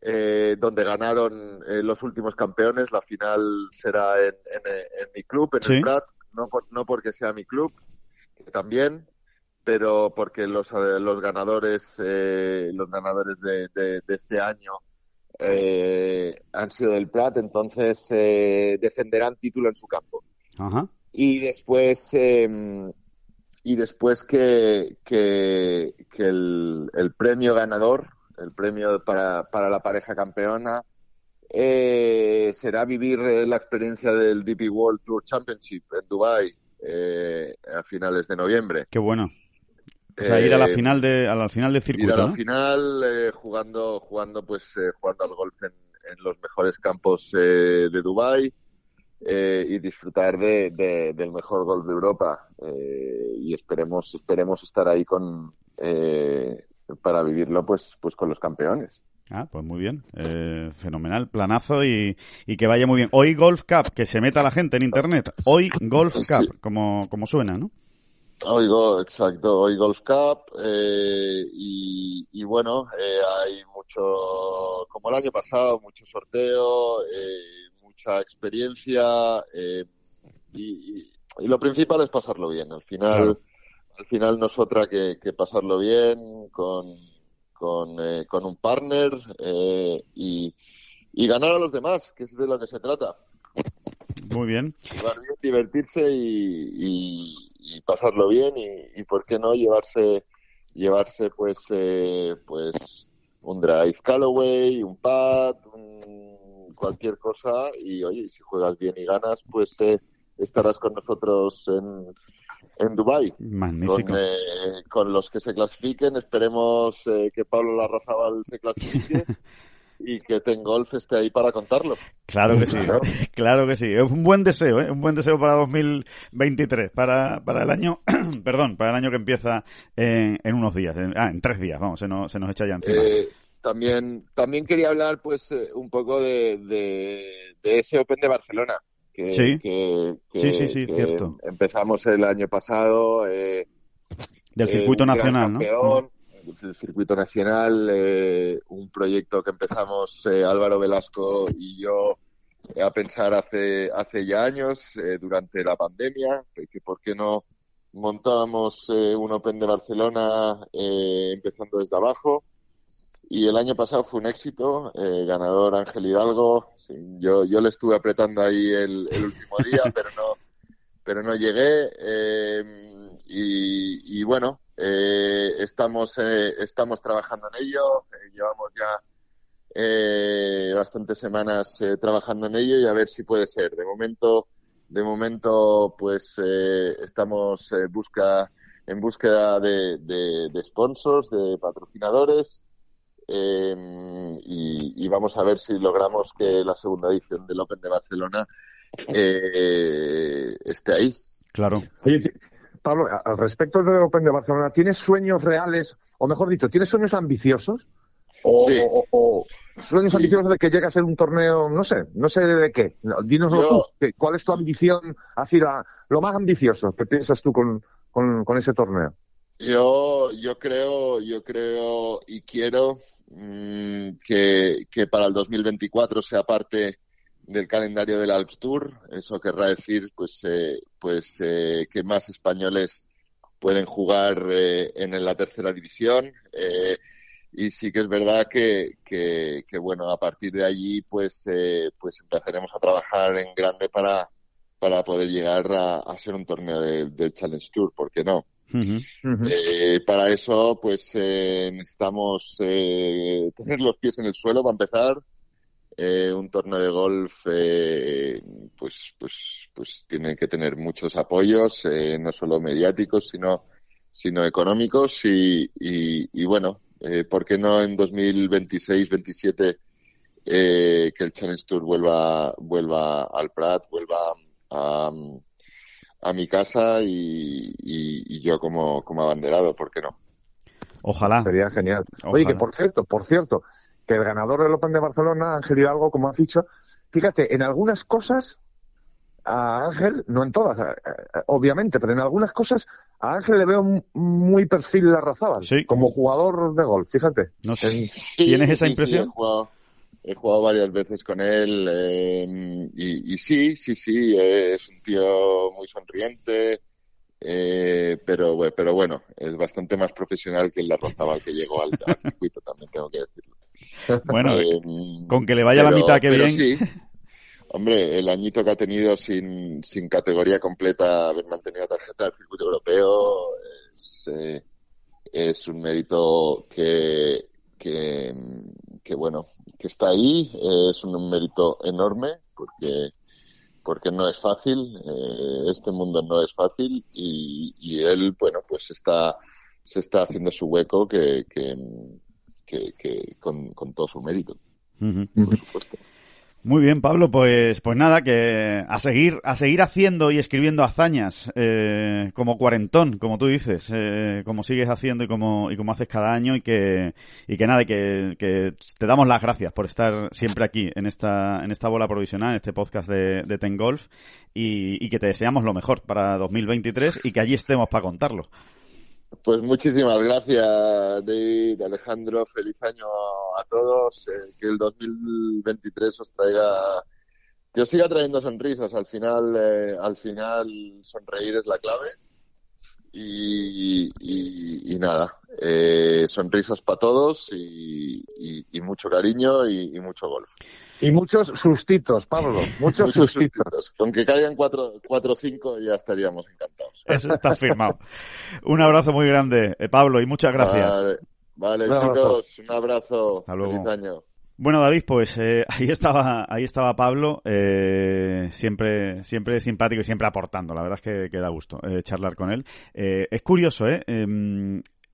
eh, donde ganaron eh, los últimos campeones. La final será en, en, en mi club, en Sí. el Prat, no, por- no porque sea mi club, que también, pero porque los, los ganadores, eh, los ganadores de, de- de este año han sido del Prat, entonces defenderán título en su campo Ajá. y después eh, y después que, que, que el, el premio ganador el premio para, para la pareja campeona eh, será vivir eh, la experiencia del DP World Tour Championship en Dubai eh, a finales de noviembre Qué bueno. O sea, ir a la Eh, final de, a la final del ir a circuito, la ¿no? final eh, jugando jugando pues eh, jugando al golf en, en los mejores campos eh, de Dubai eh, y disfrutar de, de- del mejor golf de Europa Eh, y esperemos esperemos estar ahí con eh, para vivirlo pues pues con los campeones Ah, pues muy bien. Eh, fenomenal. Planazo y, y que vaya muy bien. Hoy Golf Cup, que se meta la gente en internet. Hoy Golf Sí. Cup, como, como suena, ¿no? Oigo, exacto, hoy Golf Cup eh, y, y bueno, eh, hay mucho, como el año pasado, mucho sorteo, eh, mucha experiencia eh, y, y- y lo principal es pasarlo bien. Al final, al final no es otra que, que pasarlo bien con, con, eh, con un partner eh, y, y ganar a los demás, que es de lo que se trata. Muy bien. Divertirse y, y- y pasarlo bien y, y por qué no llevarse llevarse pues eh, pues un drive Callaway, un pad, cualquier cosa y oye, si juegas bien y ganas, pues eh, estarás con nosotros en, en Dubai. Magnífico. Con, eh, con los que se clasifiquen, esperemos eh, que Pablo Larrazábal se clasifique y que Ten Golf esté ahí para contarlo. Claro que sí, claro que sí. Es un buen deseo, ¿eh? Un buen deseo para 2023, para, para el año, perdón, para el año que empieza en, en unos días, en- ah, en tres días, vamos, se nos, se nos echa ya encima. Eh, también, también quería hablar pues eh, un poco de, de, de ese Open de Barcelona. Que, Sí. que- que- Sí, sí, sí, que cierto. Empezamos el año pasado. eh, Del eh, circuito nacional, ¿no? campeón, del circuito nacional, eh, un proyecto que empezamos eh, Álvaro Velasco y yo a pensar hace, hace ya años, durante la pandemia, que- por qué no montábamos eh, un Open de Barcelona eh, empezando desde abajo. Y el año pasado fue un éxito, eh, ganador Ángel Hidalgo. Sí, yo, yo le estuve apretando ahí el, el último día, pero no, pero no llegué. eh, y, y bueno, eh, estamos, eh, estamos trabajando en ello. eh, llevamos ya eh, bastantes semanas eh, trabajando en ello y a ver si puede ser. De momento, de momento, pues eh, estamos eh, busca, en búsqueda de, de, de sponsors, de patrocinadores. Eh, y, y vamos a ver si logramos que la segunda edición del Open de Barcelona eh, esté ahí. Claro. Oye, Pablo, al respecto del Open de Barcelona, ¿tienes sueños reales, o mejor dicho, ¿tienes sueños ambiciosos? O, Sí. o- o- o sueños Sí. ambiciosos de que llegue a ser un torneo, no sé, no sé de qué. No, dínoslo Yo- tú. ¿Qué- ¿Cuál es tu ambición? Así, la, lo más ambicioso que piensas tú con, con, con ese torneo. Yo, yo creo, yo creo y quiero mm, que, que para el 2024 sea parte del calendario del Alps Tour. Eso querrá decir, pues, eh, pues eh, que más españoles pueden jugar eh, en la tercera división. Eh, y sí que es verdad que, que, que, bueno, a partir de allí, pues, eh, pues empezaremos a trabajar en grande para, para poder llegar a, a ser un torneo de- del Challenge Tour, ¿por qué no? Eh, para eso, pues eh, necesitamos eh, tener los pies en el suelo para empezar. Eh, un torneo de golf, eh, pues, pues, pues tiene que tener muchos apoyos, eh, no solo mediáticos, sino, sino económicos. Y, y, y bueno, eh, ¿por qué no en 2026-27 eh, que el Challenge Tour vuelva, vuelva al Prat, vuelva a, a mi casa y, y- y yo como, como abanderado, ¿por qué no? Ojalá. Sería genial. Oye, que por cierto, por cierto, que el ganador del Open de Barcelona, Ángel Hidalgo, como has dicho, fíjate, en algunas cosas a Ángel, no en todas, eh, eh, obviamente, pero en algunas cosas a Ángel le veo muy perfil la Razábal, sí. como jugador de golf, fíjate. No sé. ¿Tienes esa impresión? Sí, he, jugado, varias veces con él eh, y, y, sí, sí, sí, es un tío muy sonriente, eh, pero, pero bueno, es bastante más profesional que el de Razábal que llegó al, al circuito, también tengo que decirlo. Bueno, eh, con que le vaya pero, la mitad que bien. Sí. Hombre, el añito que ha tenido sin, sin categoría completa, haber mantenido tarjeta del circuito europeo, es, eh, es un mérito que, que, que, bueno, que está ahí, eh, es un mérito enorme, porque, porque no es fácil, eh, este mundo no es fácil, y, y él, bueno, pues está, se está haciendo su hueco que, que, que, que con, con todo su mérito, uh -huh. por supuesto. Muy bien, Pablo, pues, pues nada, que a seguir, a seguir haciendo y escribiendo hazañas, eh, como cuarentón, como tú dices, eh, como sigues haciendo y como, y como haces cada año y que, y que nada, que, que te damos las gracias por estar siempre aquí en esta, en esta bola provisional, en este podcast de, de Ten Golf y, y que te deseamos lo mejor para 2023 y que allí estemos para contarlo. Pues muchísimas gracias, David, Alejandro. Feliz año a todos. Eh, que el 2023 os traiga, que os siga trayendo sonrisas. Al final, eh, al final, sonreír es la clave. Y, y, nada, eh, sonrisas para todos y, mucho cariño y, mucho golf. Y muchos sustitos, Pablo, muchos, sustitos. Con que caigan cuatro o cinco ya estaríamos encantados. Eso está firmado. un abrazo muy grande, eh, Pablo, y muchas gracias. Vale, vale un chicos, un abrazo. Hasta luego. Feliz año. Bueno, David, pues eh, ahí estaba, ahí estaba Pablo, eh, siempre, siempre simpático y siempre aportando. La verdad es que, que da gusto eh, charlar con él. es curioso, ¿eh?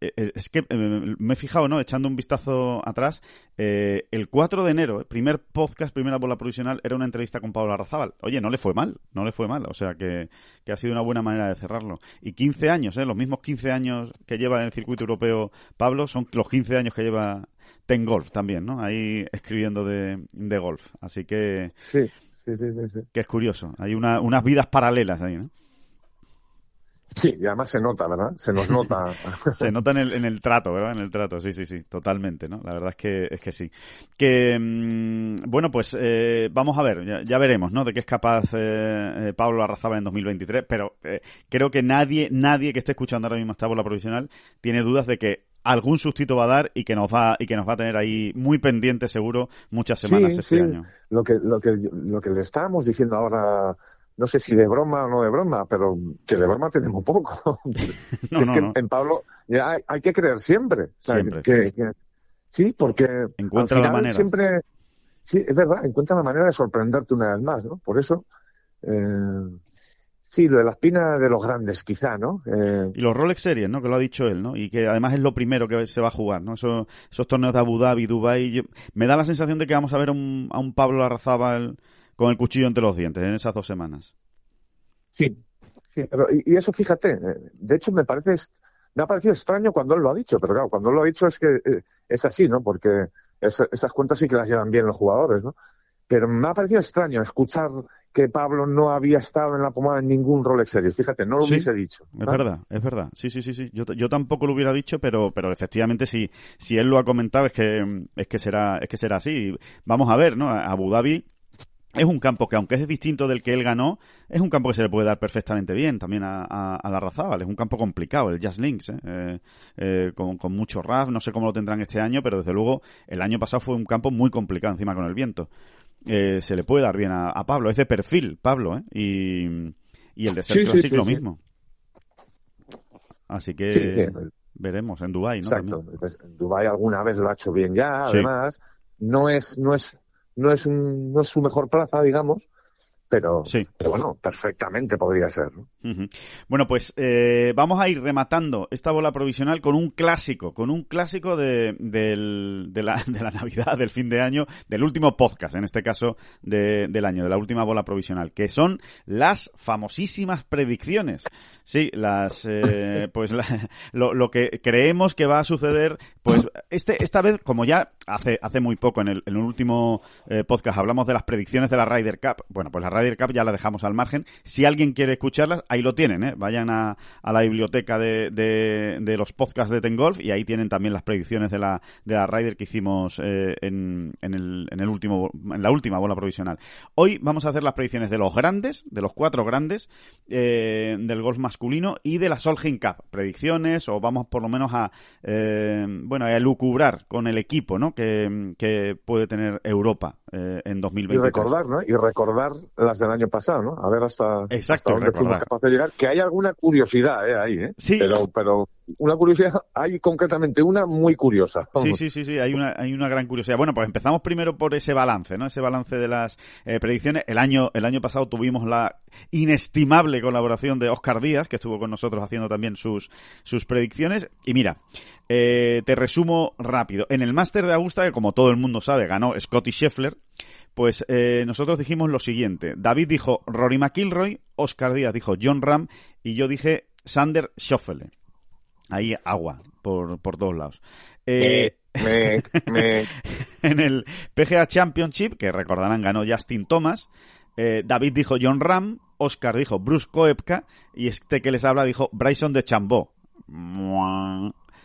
Es que me he fijado, ¿no? Echando un vistazo atrás, eh, el 4 de enero, primer podcast, primera bola provisional, era una entrevista con Pablo Arrazábal. Oye, no le fue mal, no le fue mal, o sea que, que ha sido una buena manera de cerrarlo. Y 15 años, ¿eh? Los mismos 15 años que lleva en el circuito europeo Pablo son los 15 años que lleva Ten Golf también, ¿no? Ahí escribiendo de, de golf. Así que... Sí, sí, sí, sí, sí. Que es curioso. Hay una, unas vidas paralelas ahí, ¿no? Sí, y además se nota, ¿verdad? Se nos nota. se nota en el, en el trato, ¿verdad? En el trato, sí, sí, sí, totalmente, ¿no? La verdad es que, es que sí. Que, mmm, bueno, pues eh, vamos a ver, ya, ya, veremos, ¿no? De qué es capaz eh, Pablo Arrazábal en 2023, pero eh, creo que nadie, nadie que esté escuchando ahora mismo esta bola provisional tiene dudas de que algún sustito va a dar y que nos va y que nos va a tener ahí muy pendiente seguro muchas semanas sí, este sí. año. Lo que, lo que, lo que le estábamos diciendo ahora no sé si de broma o no de broma, pero que de broma tenemos poco. no, es no, que no. en Pablo ya hay, hay, que creer siempre. O sea, siempre. Que, que, sí, porque encuentra al final la manera. siempre, sí, es verdad, encuentra la manera de sorprenderte una vez más, ¿no? Por eso, eh, sí, lo de la espina de los grandes, quizá, ¿no? Eh, y los Rolex Series, ¿no? Que lo ha dicho él, ¿no? Y que además es lo primero que se va a jugar, ¿no? Eso, esos torneos de Abu Dhabi, Dubai, yo, me da la sensación de que vamos a ver a un, a un Pablo Arrazábal con el cuchillo entre los dientes en esas dos semanas. Sí, sí, pero y, eso fíjate, eh, de hecho me parece, me ha parecido extraño cuando él lo ha dicho, pero claro, cuando él lo ha dicho es que eh, es así, ¿no? Porque es, esas cuentas sí que las llevan bien los jugadores, ¿no? Pero me ha parecido extraño escuchar que Pablo no había estado en la pomada en ningún Rolex Series. Fíjate, no lo sí, hubiese dicho. Es verdad, es verdad. Sí, sí, sí, sí. Yo, yo tampoco lo hubiera dicho, pero, pero efectivamente si, si él lo ha comentado es que, es que será, es que será así. Vamos a ver, ¿no? Abu Dhabi es un campo que, aunque es distinto del que él ganó, es un campo que se le puede dar perfectamente bien también a, a, a la Razábal. Es un campo complicado, el Jazz Links, ¿eh? Eh, eh, con, con, mucho RAF. No sé cómo lo tendrán este año, pero desde luego el año pasado fue un campo muy complicado encima con el viento. Eh, se le puede dar bien a, a Pablo. Es de perfil, Pablo, ¿eh? Y, y el de ser sí, Classic sí, sí, lo mismo. Así que veremos en Dubai, ¿no? Exacto. En Dubai alguna vez lo ha hecho bien ya, además. No es, no es no es, un, no es su mejor plaza, digamos, pero, Sí. pero bueno, perfectamente podría ser. Bueno, pues eh, vamos a ir rematando esta bola provisional con un clásico, con un clásico de, del- de, la, de la Navidad, del fin de año, del último podcast, en este caso de- del año, de la última bola provisional, que son las famosísimas predicciones. Sí, las, eh, pues la- lo, lo que creemos que va a suceder, pues este, esta vez, como ya hace, hace muy poco en el, en el último eh, podcast hablamos de las predicciones de la Ryder Cup, bueno, pues la Ryder Cup ya la dejamos al margen. Si alguien quiere escucharlas, ahí lo tienen, ¿eh? Vayan a, la biblioteca de, los podcasts de Ten Golf y ahí tienen también las predicciones de la, de la Ryder que hicimos eh, en, en, el, en, el último, en la última bola provisional. Hoy vamos a hacer las predicciones de los grandes, de los cuatro grandes, eh, del golf masculino y de la Solheim Cup. Predicciones o vamos por lo menos a, eh, bueno, a elucubrar con el equipo, que puede tener Europa eh, en Y 2023. recordar, ¿no? Y recordar las del año pasado, ¿no? A ver hasta, Exacto, hasta dónde fuimos recordar. capaces de llegar. Que hay alguna curiosidad, ¿eh? Ahí, ¿eh? Sí. Pero, pero una curiosidad, hay concretamente una muy curiosa. Sí, sí, sí, sí, hay una, hay una gran curiosidad. Bueno, pues empezamos primero por ese balance, ¿no? Ese balance de las eh, predicciones. El año, el año pasado tuvimos la inestimable colaboración de Oscar Díaz, que estuvo con nosotros haciendo también sus, sus predicciones. Y mira, eh, te resumo rápido. En el Máster de Augusta, que como todo el mundo sabe, ganó Scotty Scheffler, pues eh, nosotros dijimos lo siguiente. David dijo Rory McIlroy, Oscar Díaz dijo John Ram y yo dije Sander Schauffele. Ahí agua por, por todos lados. Eh, Me, me, en el PGA Championship, que recordarán ganó Justin Thomas, eh, David dijo John Ram, Oscar dijo Bruce Koepka y este que les habla dijo Bryson de Chambó.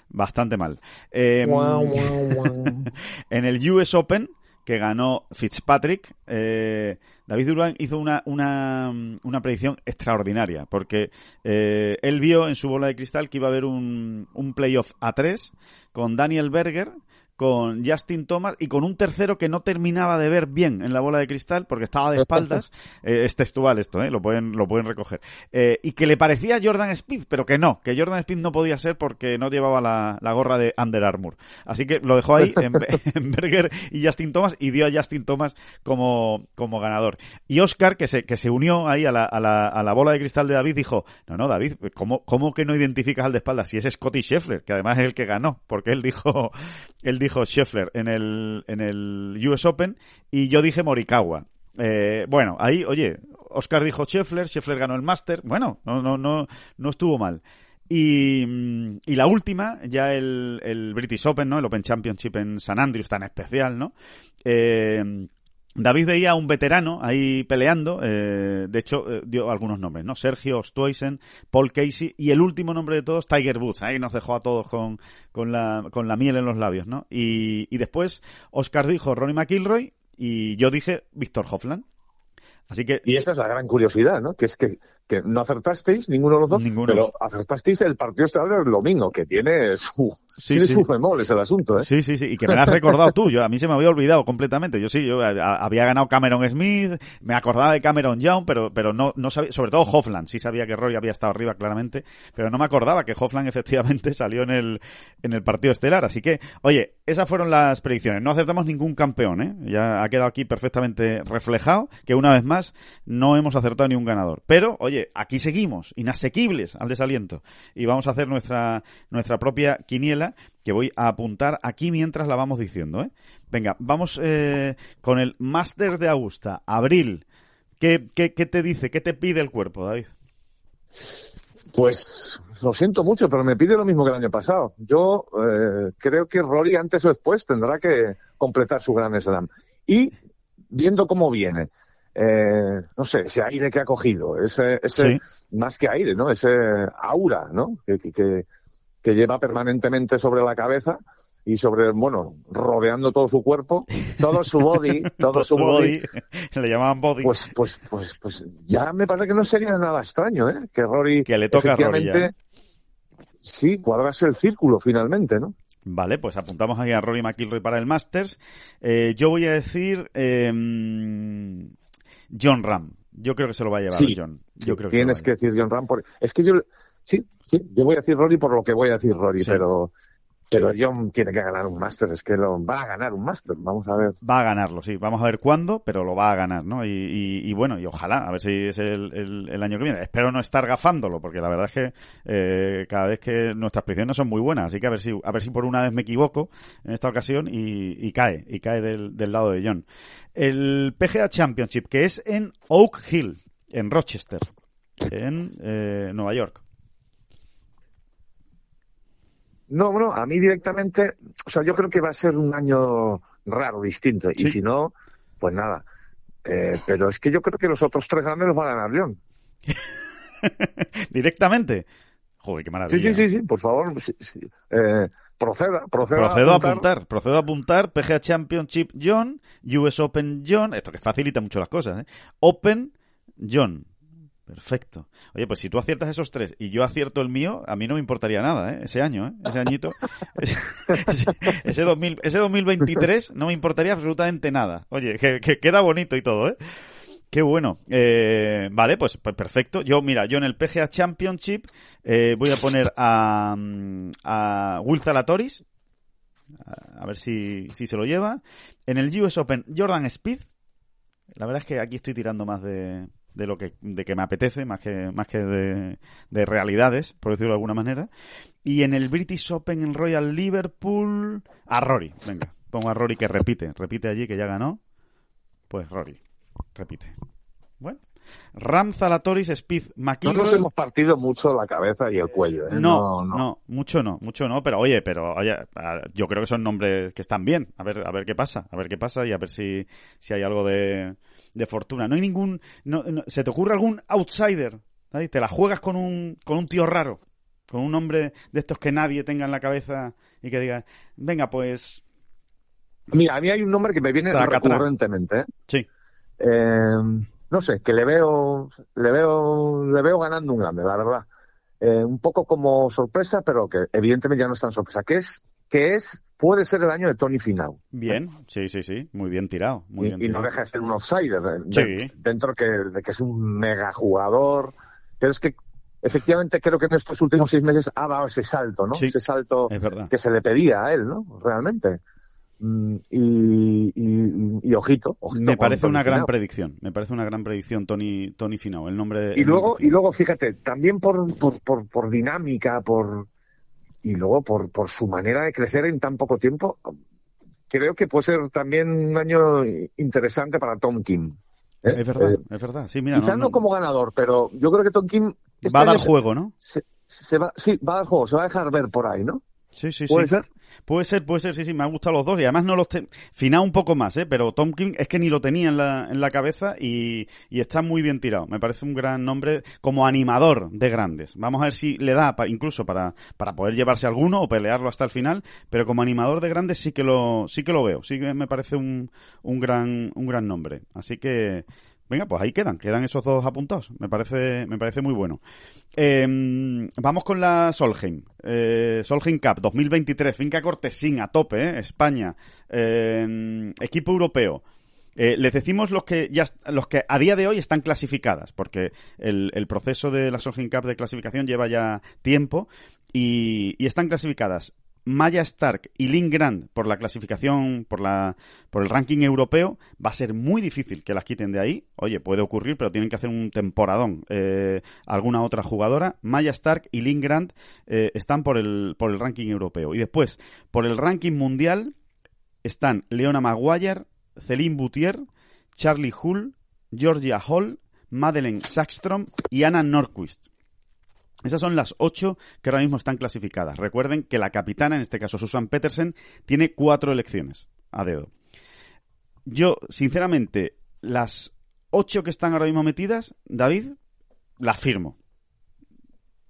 Bastante mal. Eh, guau. en el US Open, que ganó Fitzpatrick, eh, David Durán hizo una, una, una predicción extraordinaria, porque eh, él vio en su bola de cristal que iba a haber un, un playoff a tres con Daniel Berger, con Justin Thomas y con un tercero que no terminaba de ver bien en la bola de cristal porque estaba de espaldas. Eh, es textual esto, ¿eh? lo, pueden, lo pueden recoger. Eh, y que le parecía Jordan Speed, pero que no, que Jordan Speed no podía ser porque no llevaba la, la gorra de Under Armour. Así que lo dejó ahí en, en Berger y Justin Thomas y dio a Justin Thomas como, como ganador. Y Oscar, que se, que se unió ahí a la, a, la, a la bola de cristal de David, dijo, no, no, David, ¿cómo, cómo que no identificas al de espaldas? Si es Scotty Scheffler, que además es el que ganó, porque él dijo, él dijo Scheffler en el, en el US Open y yo dije Morikawa. Eh, bueno, ahí, oye, Oscar dijo Scheffler, Scheffler ganó el Master, bueno, no, no, no, no estuvo mal. Y, mm, y la última, ya el, el British Open, ¿no? El Open Championship en San Andrews, tan especial, ¿no? Eh, David veía a un veterano ahí peleando, eh, de hecho eh, dio algunos nombres, ¿no? Sergio Stoisen, Paul Casey y el último nombre de todos, Tiger Woods. Ahí nos dejó a todos con, con, la, con la miel en los labios, ¿no? Y, y después Oscar dijo Ronnie McIlroy y yo dije Víctor Hoffland. Así que Y esa es la gran curiosidad, ¿no? Que es que, que no acertasteis ninguno de los dos, Ninguno. pero acertasteis el partido estelar del domingo, que tiene su, Sí, tiene sí. sus bemoles el asunto, ¿eh? Sí, sí, sí, y que me lo has recordado tú. Yo, a mí se me había olvidado completamente. Yo sí, yo a- había ganado Cameron Smith, me acordaba de Cameron Young, pero, pero no, no sabía, sobre todo Hoffland, sí sabía que Rory había estado arriba claramente, pero no me acordaba que Hoffland efectivamente salió en el, en el partido estelar. Así que, oye, esas fueron las predicciones. No acertamos ningún campeón, ¿eh? Ya ha quedado aquí perfectamente reflejado que una vez más no hemos acertado ni un ganador. Pero, oye, aquí seguimos, inasequibles al desaliento. Y vamos a hacer nuestra, nuestra propia quiniela que voy a apuntar aquí mientras la vamos diciendo. ¿eh? Venga, vamos eh, con el Máster de Augusta, abril. ¿Qué, qué, qué te dice? ¿Qué te pide el cuerpo, David? Pues lo siento mucho, pero me pide lo mismo que el año pasado. Yo eh, creo que Rory antes o después tendrá que completar su gran slam. Y viendo cómo viene, eh, no sé, ese aire que ha cogido, ese, ese Sí. más que aire, ¿no? Ese aura, ¿no? Que, que, que- que lleva permanentemente sobre la cabeza y sobre, bueno, rodeando todo su cuerpo, todo su body, todo, su body, Le llamaban body. pues, pues, pues, pues ya me parece que no sería nada extraño, ¿eh? Que Rory, Que le toca a Rory efectivamente, sí, cuadrase el círculo finalmente, ¿no? Vale, pues apuntamos aquí a Rory McIlroy para el Masters. Eh, yo voy a decir eh, John Ram. Yo creo que se lo va a llevar Sí, John. Yo creo que Tienes se que lo va a decir John Ram. por- Es que yo, sí, sí, yo voy a decir Rory por lo que voy a decir Rory, Sí. pero, Pero John tiene que ganar un máster, es que lo va a ganar un máster, vamos a ver. Va a ganarlo, sí. Vamos a ver cuándo, pero lo va a ganar, ¿no? Y, y, y bueno, y ojalá, a ver si es el, el, el, año que viene. Espero no estar gafándolo, porque la verdad es que eh, cada vez que nuestras predicciones son muy buenas, así que a ver si, a ver si por una vez me equivoco en esta ocasión y, y cae, y cae del, del lado de John. El PGA Championship, que es en Oak Hill, en Rochester, en eh, Nueva York. No, bueno, a mí directamente, o sea, yo creo que va a ser un año raro, distinto. Y si no, pues nada. Eh, pero es que yo creo que los otros tres grandes los va a ganar León. Directamente. Joder, qué maravilla. Sí, sí, sí, sí, por favor. sí, sí. Eh, proceda, proceda. Procedo a apuntar, procedo a apuntar. PGA Championship John, US Open John, esto que facilita mucho las cosas, ¿eh? Open John. Perfecto. Oye, pues si tú aciertas esos tres y yo acierto el mío, a mí no me importaría nada, ¿eh? Ese año, ¿eh? Ese añito. ese, ese, 2000, ese 2023 no me importaría absolutamente nada. Oye, que, que queda bonito y todo, ¿eh? Qué bueno. Eh, vale, pues, pues, perfecto. Yo, mira, yo en el PGA Championship eh, voy a poner a, a Will Zalatoris. A, a ver si, si se lo lleva. En el US Open, Jordan Speed. La verdad es que aquí estoy tirando más de, de lo que, de que me apetece, más que, más que de, de realidades, por decirlo de alguna manera. Y en el British Open, el Royal Liverpool, a Rory. Venga, pongo a Rory que repite, repite allí que ya ganó. Pues Rory, repite. Bueno. Ram, Zalatoris, Speed, No McIlroy... nos hemos partido mucho la cabeza y el cuello. ¿eh? No, no, mucho no, mucho no, pero oye, pero oye, yo creo que son nombres que están bien. A ver, a ver qué pasa, a ver qué pasa y a ver si, si hay algo de, de fortuna. No hay ningún, no, no- ¿se te ocurre algún outsider? ¿sabes? Te la juegas con un, con un tío raro, con un hombre de estos que nadie tenga en la cabeza y que diga, venga, pues, Mira, a mí hay un nombre que me viene recurrentemente. ¿eh? sí, Eh, no sé, que le veo, le veo, le veo ganando un grande, la verdad. Eh, un poco como sorpresa, pero que evidentemente ya no es tan sorpresa. Que es, que es, puede ser el año de Tony Finau. bien, sí, sí, sí, muy bien tirado, muy y, bien y no tirado. deja de ser un outsider eh, de- Sí. dentro que, de que es un mega jugador. Pero es que efectivamente creo que en estos últimos seis meses ha dado ese salto, ¿no? Sí. Ese salto Es que se le pedía a él, ¿no? Realmente. Mm, Y, y, y ojito, ojito Me parece una gran Finau. predicción, me parece una gran predicción Tony, Tony Finau, el nombre. Y el luego, nombre y luego, fíjate, también por, por, por, por dinámica, por y luego por, por su manera de crecer en tan poco tiempo, creo que puede ser también un año interesante para Tom Kim. ¿eh? Es verdad, Eh, es verdad. Sí, mira, quizás no, como ganador, pero yo creo que Tom Kim este va a dar año se- juego, ¿no? Se, se va, sí, va a dar juego, se va a dejar ver por ahí, ¿no? Sí, sí, ¿Puede sí. ser? Puede ser, puede ser, sí, sí, me han gustado los dos y además no los te... Fina un poco más, ¿eh? Pero Tom King es que ni lo tenía en la, en la cabeza y, y está muy bien tirado. Me parece un gran nombre como animador de grandes. Vamos a ver si le da pa- incluso para, para poder llevarse alguno o pelearlo hasta el final, pero como animador de grandes sí que lo, sí que lo veo. Sí que me parece un, un gran, un gran nombre. Así que, Venga, pues ahí quedan, quedan esos dos apuntados. Me parece, me parece muy bueno. Eh, vamos con la Solheim. Eh, Solheim Cup 2023, finca Cortesín a tope, ¿eh? España. Eh, equipo europeo. Eh, les decimos los que ya los que a día de hoy están clasificadas, porque el, el proceso de la Solheim Cup de clasificación lleva ya tiempo y, y están clasificadas Maya Stark y Lynn Grant por la clasificación, por la, por el ranking europeo, va a ser muy difícil que las quiten de ahí. Oye, puede ocurrir, pero tienen que hacer un temporadón. Eh, alguna otra jugadora, Maya Stark y Lynn Grant eh, están por el, por el ranking europeo. Y después, por el ranking mundial, están Leona Maguire, Celine Boutier, Charlie Hull, Georgia Hall, Madeleine Sackstrom y Anna Norquist. Esas son las ocho que ahora mismo están clasificadas. Recuerden que la capitana, en este caso Susan Petersen, tiene cuatro elecciones a dedo. Yo, sinceramente, las ocho que están ahora mismo metidas, David, las firmo.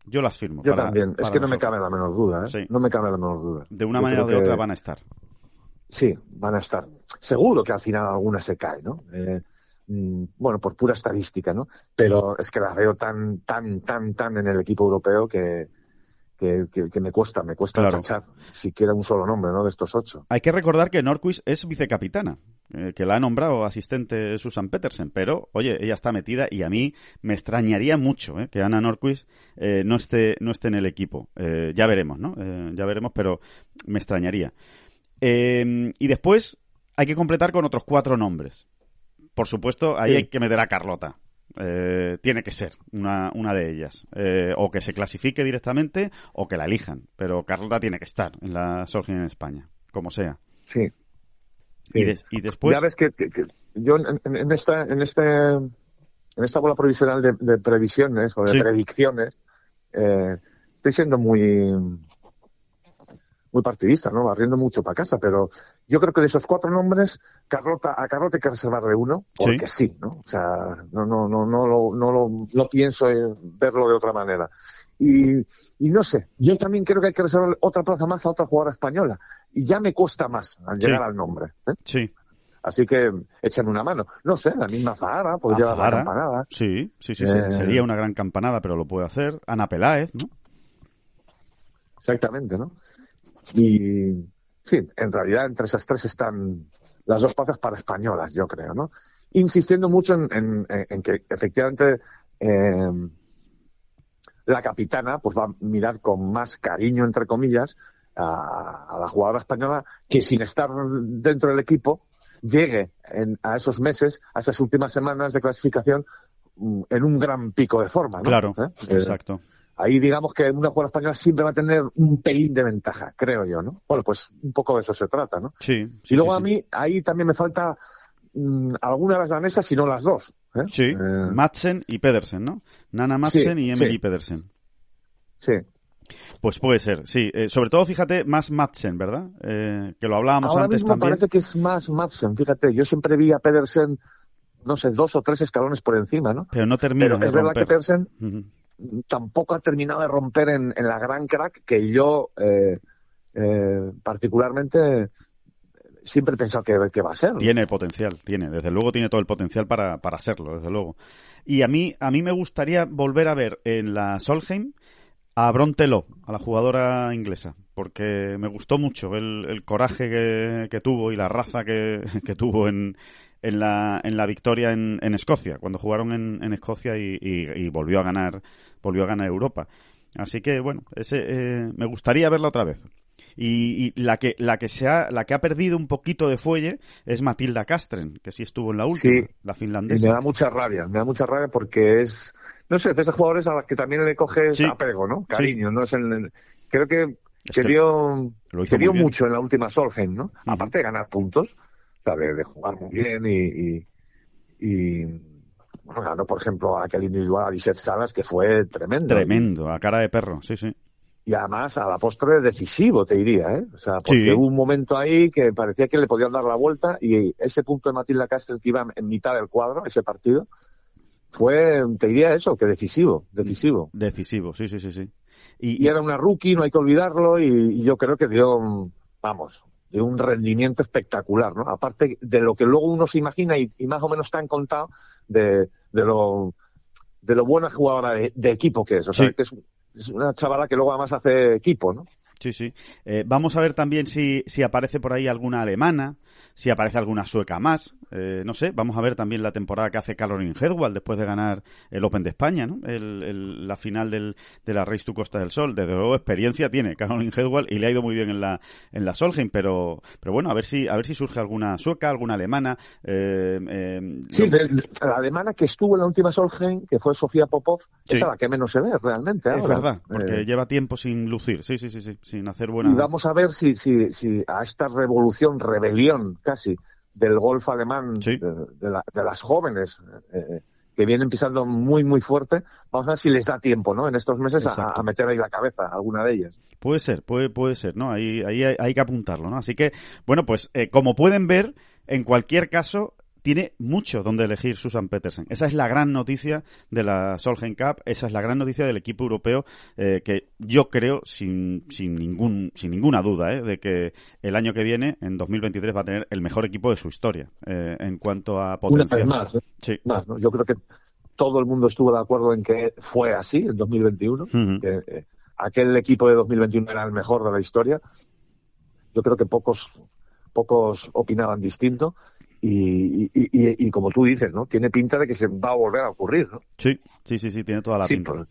Yo las firmo. Yo para- también. Es que no me cabe la menor duda, ¿eh? Sí. No me cabe la menor duda. De una Yo manera o de que- otra van a estar. Sí, van a estar. Seguro que al final alguna se cae, ¿no? Eh, bueno, por pura estadística, ¿no? Pero es que las veo tan, tan, tan, tan en el equipo europeo que, que, que- que me cuesta, me cuesta Claro. tachar siquiera un solo nombre, ¿no? De estos ocho. Hay que recordar que Norquist es vicecapitana. eh, que la ha nombrado asistente Susan Petersen, pero oye, ella está metida y a mí me extrañaría mucho eh, que Ana Norquist eh, no esté no esté en el equipo. Ya veremos, ¿no? Ya veremos, pero me extrañaría. Y después hay que completar con otros cuatro nombres. Por supuesto, ahí Sí. hay que meter a Carlota. Eh, tiene que ser una, una de ellas. Eh, o que se clasifique directamente o que la elijan. Pero Carlota tiene que estar en la Solheim en España, como sea. Sí. Y, des- y después. ya ves que, que- que yo en, en- en esta en este en esta bola provisional de, de previsiones o de Sí. predicciones eh, estoy siendo muy muy partidista, ¿no? Barriendo mucho para casa, pero yo creo que de esos cuatro nombres, Carlota, a Carlota hay que reservarle uno, porque sí, ¿no? O sea, no, no, no, no, lo, no, lo, no pienso en verlo de otra manera. Y, y no sé, yo también creo que hay que reservar otra plaza más a otra jugadora española. Y ya me cuesta más al Sí. llegar al nombre. ¿eh? Sí, Así que échame una mano. No sé, la misma Zahara, puede llevar la campanada. sí, sí, sí, sí. Eh. Sería una gran campanada, pero lo puede hacer. Ana Peláez, ¿no? Exactamente, ¿no? Y sí, en realidad entre esas tres están las dos plazas para españolas, yo creo, ¿no? Insistiendo mucho en, en- en que efectivamente eh, la capitana pues va a mirar con más cariño, entre comillas, a, a la jugadora española que sin estar dentro del equipo llegue en- a esos meses, a esas últimas semanas de clasificación mm, en un gran pico de forma, ¿no? Claro. Eh, exacto. Ahí digamos que una jugadora española siempre va a tener un pelín de ventaja, creo yo, ¿no? Bueno, pues un poco de eso se trata, ¿no? Sí. sí, y luego sí, a sí. mí, ahí también me falta mm, alguna de las danesas, si no las dos. ¿eh? Sí, Eh, Madsen y Pedersen, ¿no? Nana Madsen y Emily. Pedersen. sí. Pues puede ser, sí. Eh, sobre todo, fíjate, más Madsen, ¿verdad? Eh, que lo hablábamos Ahora antes mismo también. parece que es más Madsen, fíjate, yo siempre vi a Pedersen, no sé, dos o tres escalones por encima, ¿no? Pero no termina Pero de es verdad que. Pedersen. Tampoco ha terminado de romper en, en la gran crack que yo eh, eh, particularmente siempre he pensado que, va a ser. Tiene potencial, tiene, desde luego tiene todo el potencial para, para serlo, desde luego. Y a mí, a mí me gustaría volver a ver en la Solheim a Bronteló, a la jugadora inglesa, porque me gustó mucho el, coraje que, que tuvo y la raza que, que tuvo en, en, la, en la victoria en, en Escocia, cuando jugaron en, en Escocia y, y- y volvió a ganar, volvió a ganar Europa. Así que bueno, ese, eh, me gustaría verla otra vez. Y, y la que la que se ha, la que ha perdido un poquito de fuelle es Matilda Castren, que sí estuvo en la última, Sí. la Y me finlandesa. da mucha rabia, me da mucha rabia porque es, no sé, de esos jugadores a los que también le coges Sí. apego, ¿no? Cariño, ¿no? Es el- creo que, Es que que dio, lo hizo mucho en la última Solheim, ¿no? Aparte de ganar puntos, de, jugar muy bien y, y, y, bueno, ganó, por ejemplo, aquel individual a Salas que fue tremendo. Tremendo, a cara de perro, sí, sí. Y además, a la postre, decisivo, te diría, ¿eh? O sea, porque Sí. hubo un momento ahí que parecía que le podían dar la vuelta y ese punto de Matilda Castell que iba en mitad del cuadro, ese partido, fue, te diría eso, que decisivo, decisivo. Decisivo, sí, sí, sí, sí. Y, Y era una rookie, no hay que olvidarlo, y, y yo creo que dio, vamos, dio un rendimiento espectacular, ¿no? Aparte de lo que luego uno se imagina y, y más o menos te han contado de, de lo de lo buena jugadora de, de equipo que es. O sea, Sí. que es, es una chavala que luego además hace equipo, ¿no? Sí, sí. Eh, vamos a ver también si, si aparece por ahí alguna alemana, si aparece alguna sueca más. Eh, no sé, vamos a ver también la temporada que hace Caroline Hedwald después de ganar el Open de España, ¿no? El, el- la final del, de la Race to Costa del Sol. Desde luego experiencia tiene Caroline Hedwald y le ha ido muy bien en la, en la Solheim, pero, pero bueno, a ver si, a ver si surge alguna sueca, alguna alemana. Eh, eh, Sí, lo- la alemana que estuvo en la última Solheim, que fue Sofía Popov, Sí. es a la que menos se ve realmente. es verdad, porque Eh, lleva tiempo sin lucir, sí, sí, sí, sí, sin hacer buena. Y vamos a ver si, si, si a esta revolución, rebelión casi, del golf alemán, Sí. de, de la- de las jóvenes, eh, que vienen pisando muy, muy fuerte, vamos a ver si les da tiempo, ¿no? En estos meses a meter ahí la cabeza, alguna de ellas. Puede ser, puede, puede ser, ¿no? Ahí, ahí hay, hay que apuntarlo, ¿no? Así que, bueno, pues eh, como pueden ver, en cualquier caso, tiene mucho donde elegir Susan Petersen. Esa es la gran noticia de la Solheim Cup, esa es la gran noticia del equipo europeo, eh, que yo creo, sin, sin, ningún, sin ninguna duda, ¿eh? de que el año que viene, en 2023, va a tener el mejor equipo de su historia eh, en cuanto a Una potencial. vez más, ¿eh? Sí. más, ¿no? Yo creo que todo el mundo estuvo de acuerdo en que fue así en 2021, Ujú. que eh, aquel equipo de 2021 era el mejor de la historia. Yo creo que pocos, pocos opinaban distinto. Y, y, y, y, como tú dices, ¿no? Tiene pinta de que se va a volver a ocurrir, ¿no? Sí, sí, sí, sí tiene toda la Sí, pinta. por-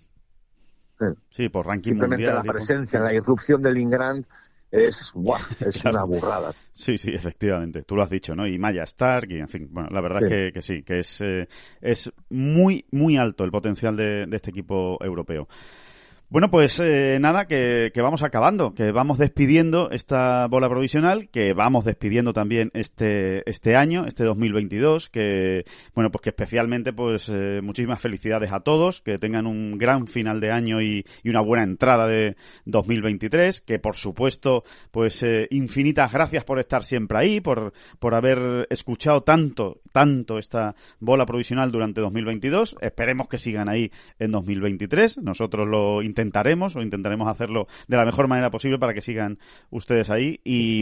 Sí, por ranking Simplemente mundial. la presencia, la irrupción del Ingrand es, ¡buah! es Claro. una burrada. Sí, sí, efectivamente. Tú lo has dicho, ¿no? Y Maya Stark, y en fin, bueno, la verdad Sí. es que, que sí, que es, eh, es muy, muy alto el potencial de, de este equipo europeo. Bueno, pues eh, nada, que, vamos acabando, que vamos despidiendo esta bola provisional, que vamos despidiendo también este, este año, este 2022, que, bueno, pues que especialmente, pues, eh, muchísimas felicidades a todos, que tengan un gran final de año y, una buena entrada de 2023, que por supuesto, pues, eh, infinitas gracias por estar siempre ahí, por, por haber escuchado tanto, tanto esta bola provisional durante 2022. Esperemos que sigan ahí en 2023. Nosotros lo intentaremos o intentaremos hacerlo de la mejor manera posible para que sigan ustedes ahí. Y,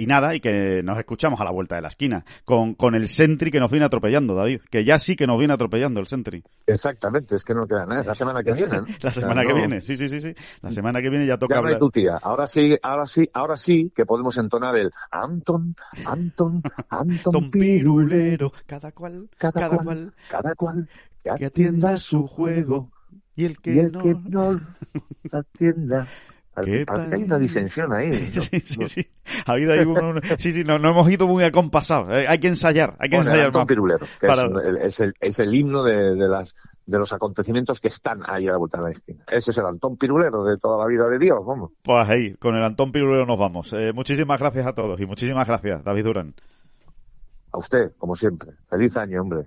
y nada, y que nos escuchamos a la vuelta de la esquina con, con el Sentry que nos viene atropellando, David. Que ya sí que nos viene atropellando el Sentry. Exactamente, es que no queda nada. Es la semana que viene, ¿no? La O sea, semana que no- viene, sí, sí, sí, sí. La semana que viene ya toca Ya hablar. tu tía. Ahora sí, ahora sí, ahora sí que podemos entonar el Anton, Anton, Anton Pirulero, cada cual, cada, cada cual, cual cada cual que atienda su juego y el que y el no. que no atienda. ¿Qué Parece que hay una disensión ahí. ¿no? Sí, sí, sí. Ha habido ahí un, sí, sí, no, no hemos ido muy acompasados. Eh, Hay que ensayar, hay que ensayar más. Pirulero, que para- es, el, es, el, es el himno de, de las de los acontecimientos que están ahí a la vuelta de la esquina. Ese es el Antón Pirulero de toda la vida de Dios, vamos. Pues ahí, con el Antón Pirulero nos vamos. Eh, muchísimas gracias a todos y muchísimas gracias, David Durán. A usted, como siempre. Feliz año, hombre.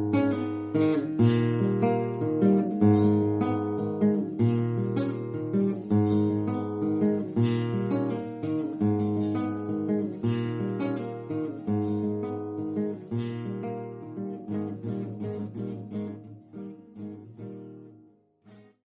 Mm-hmm.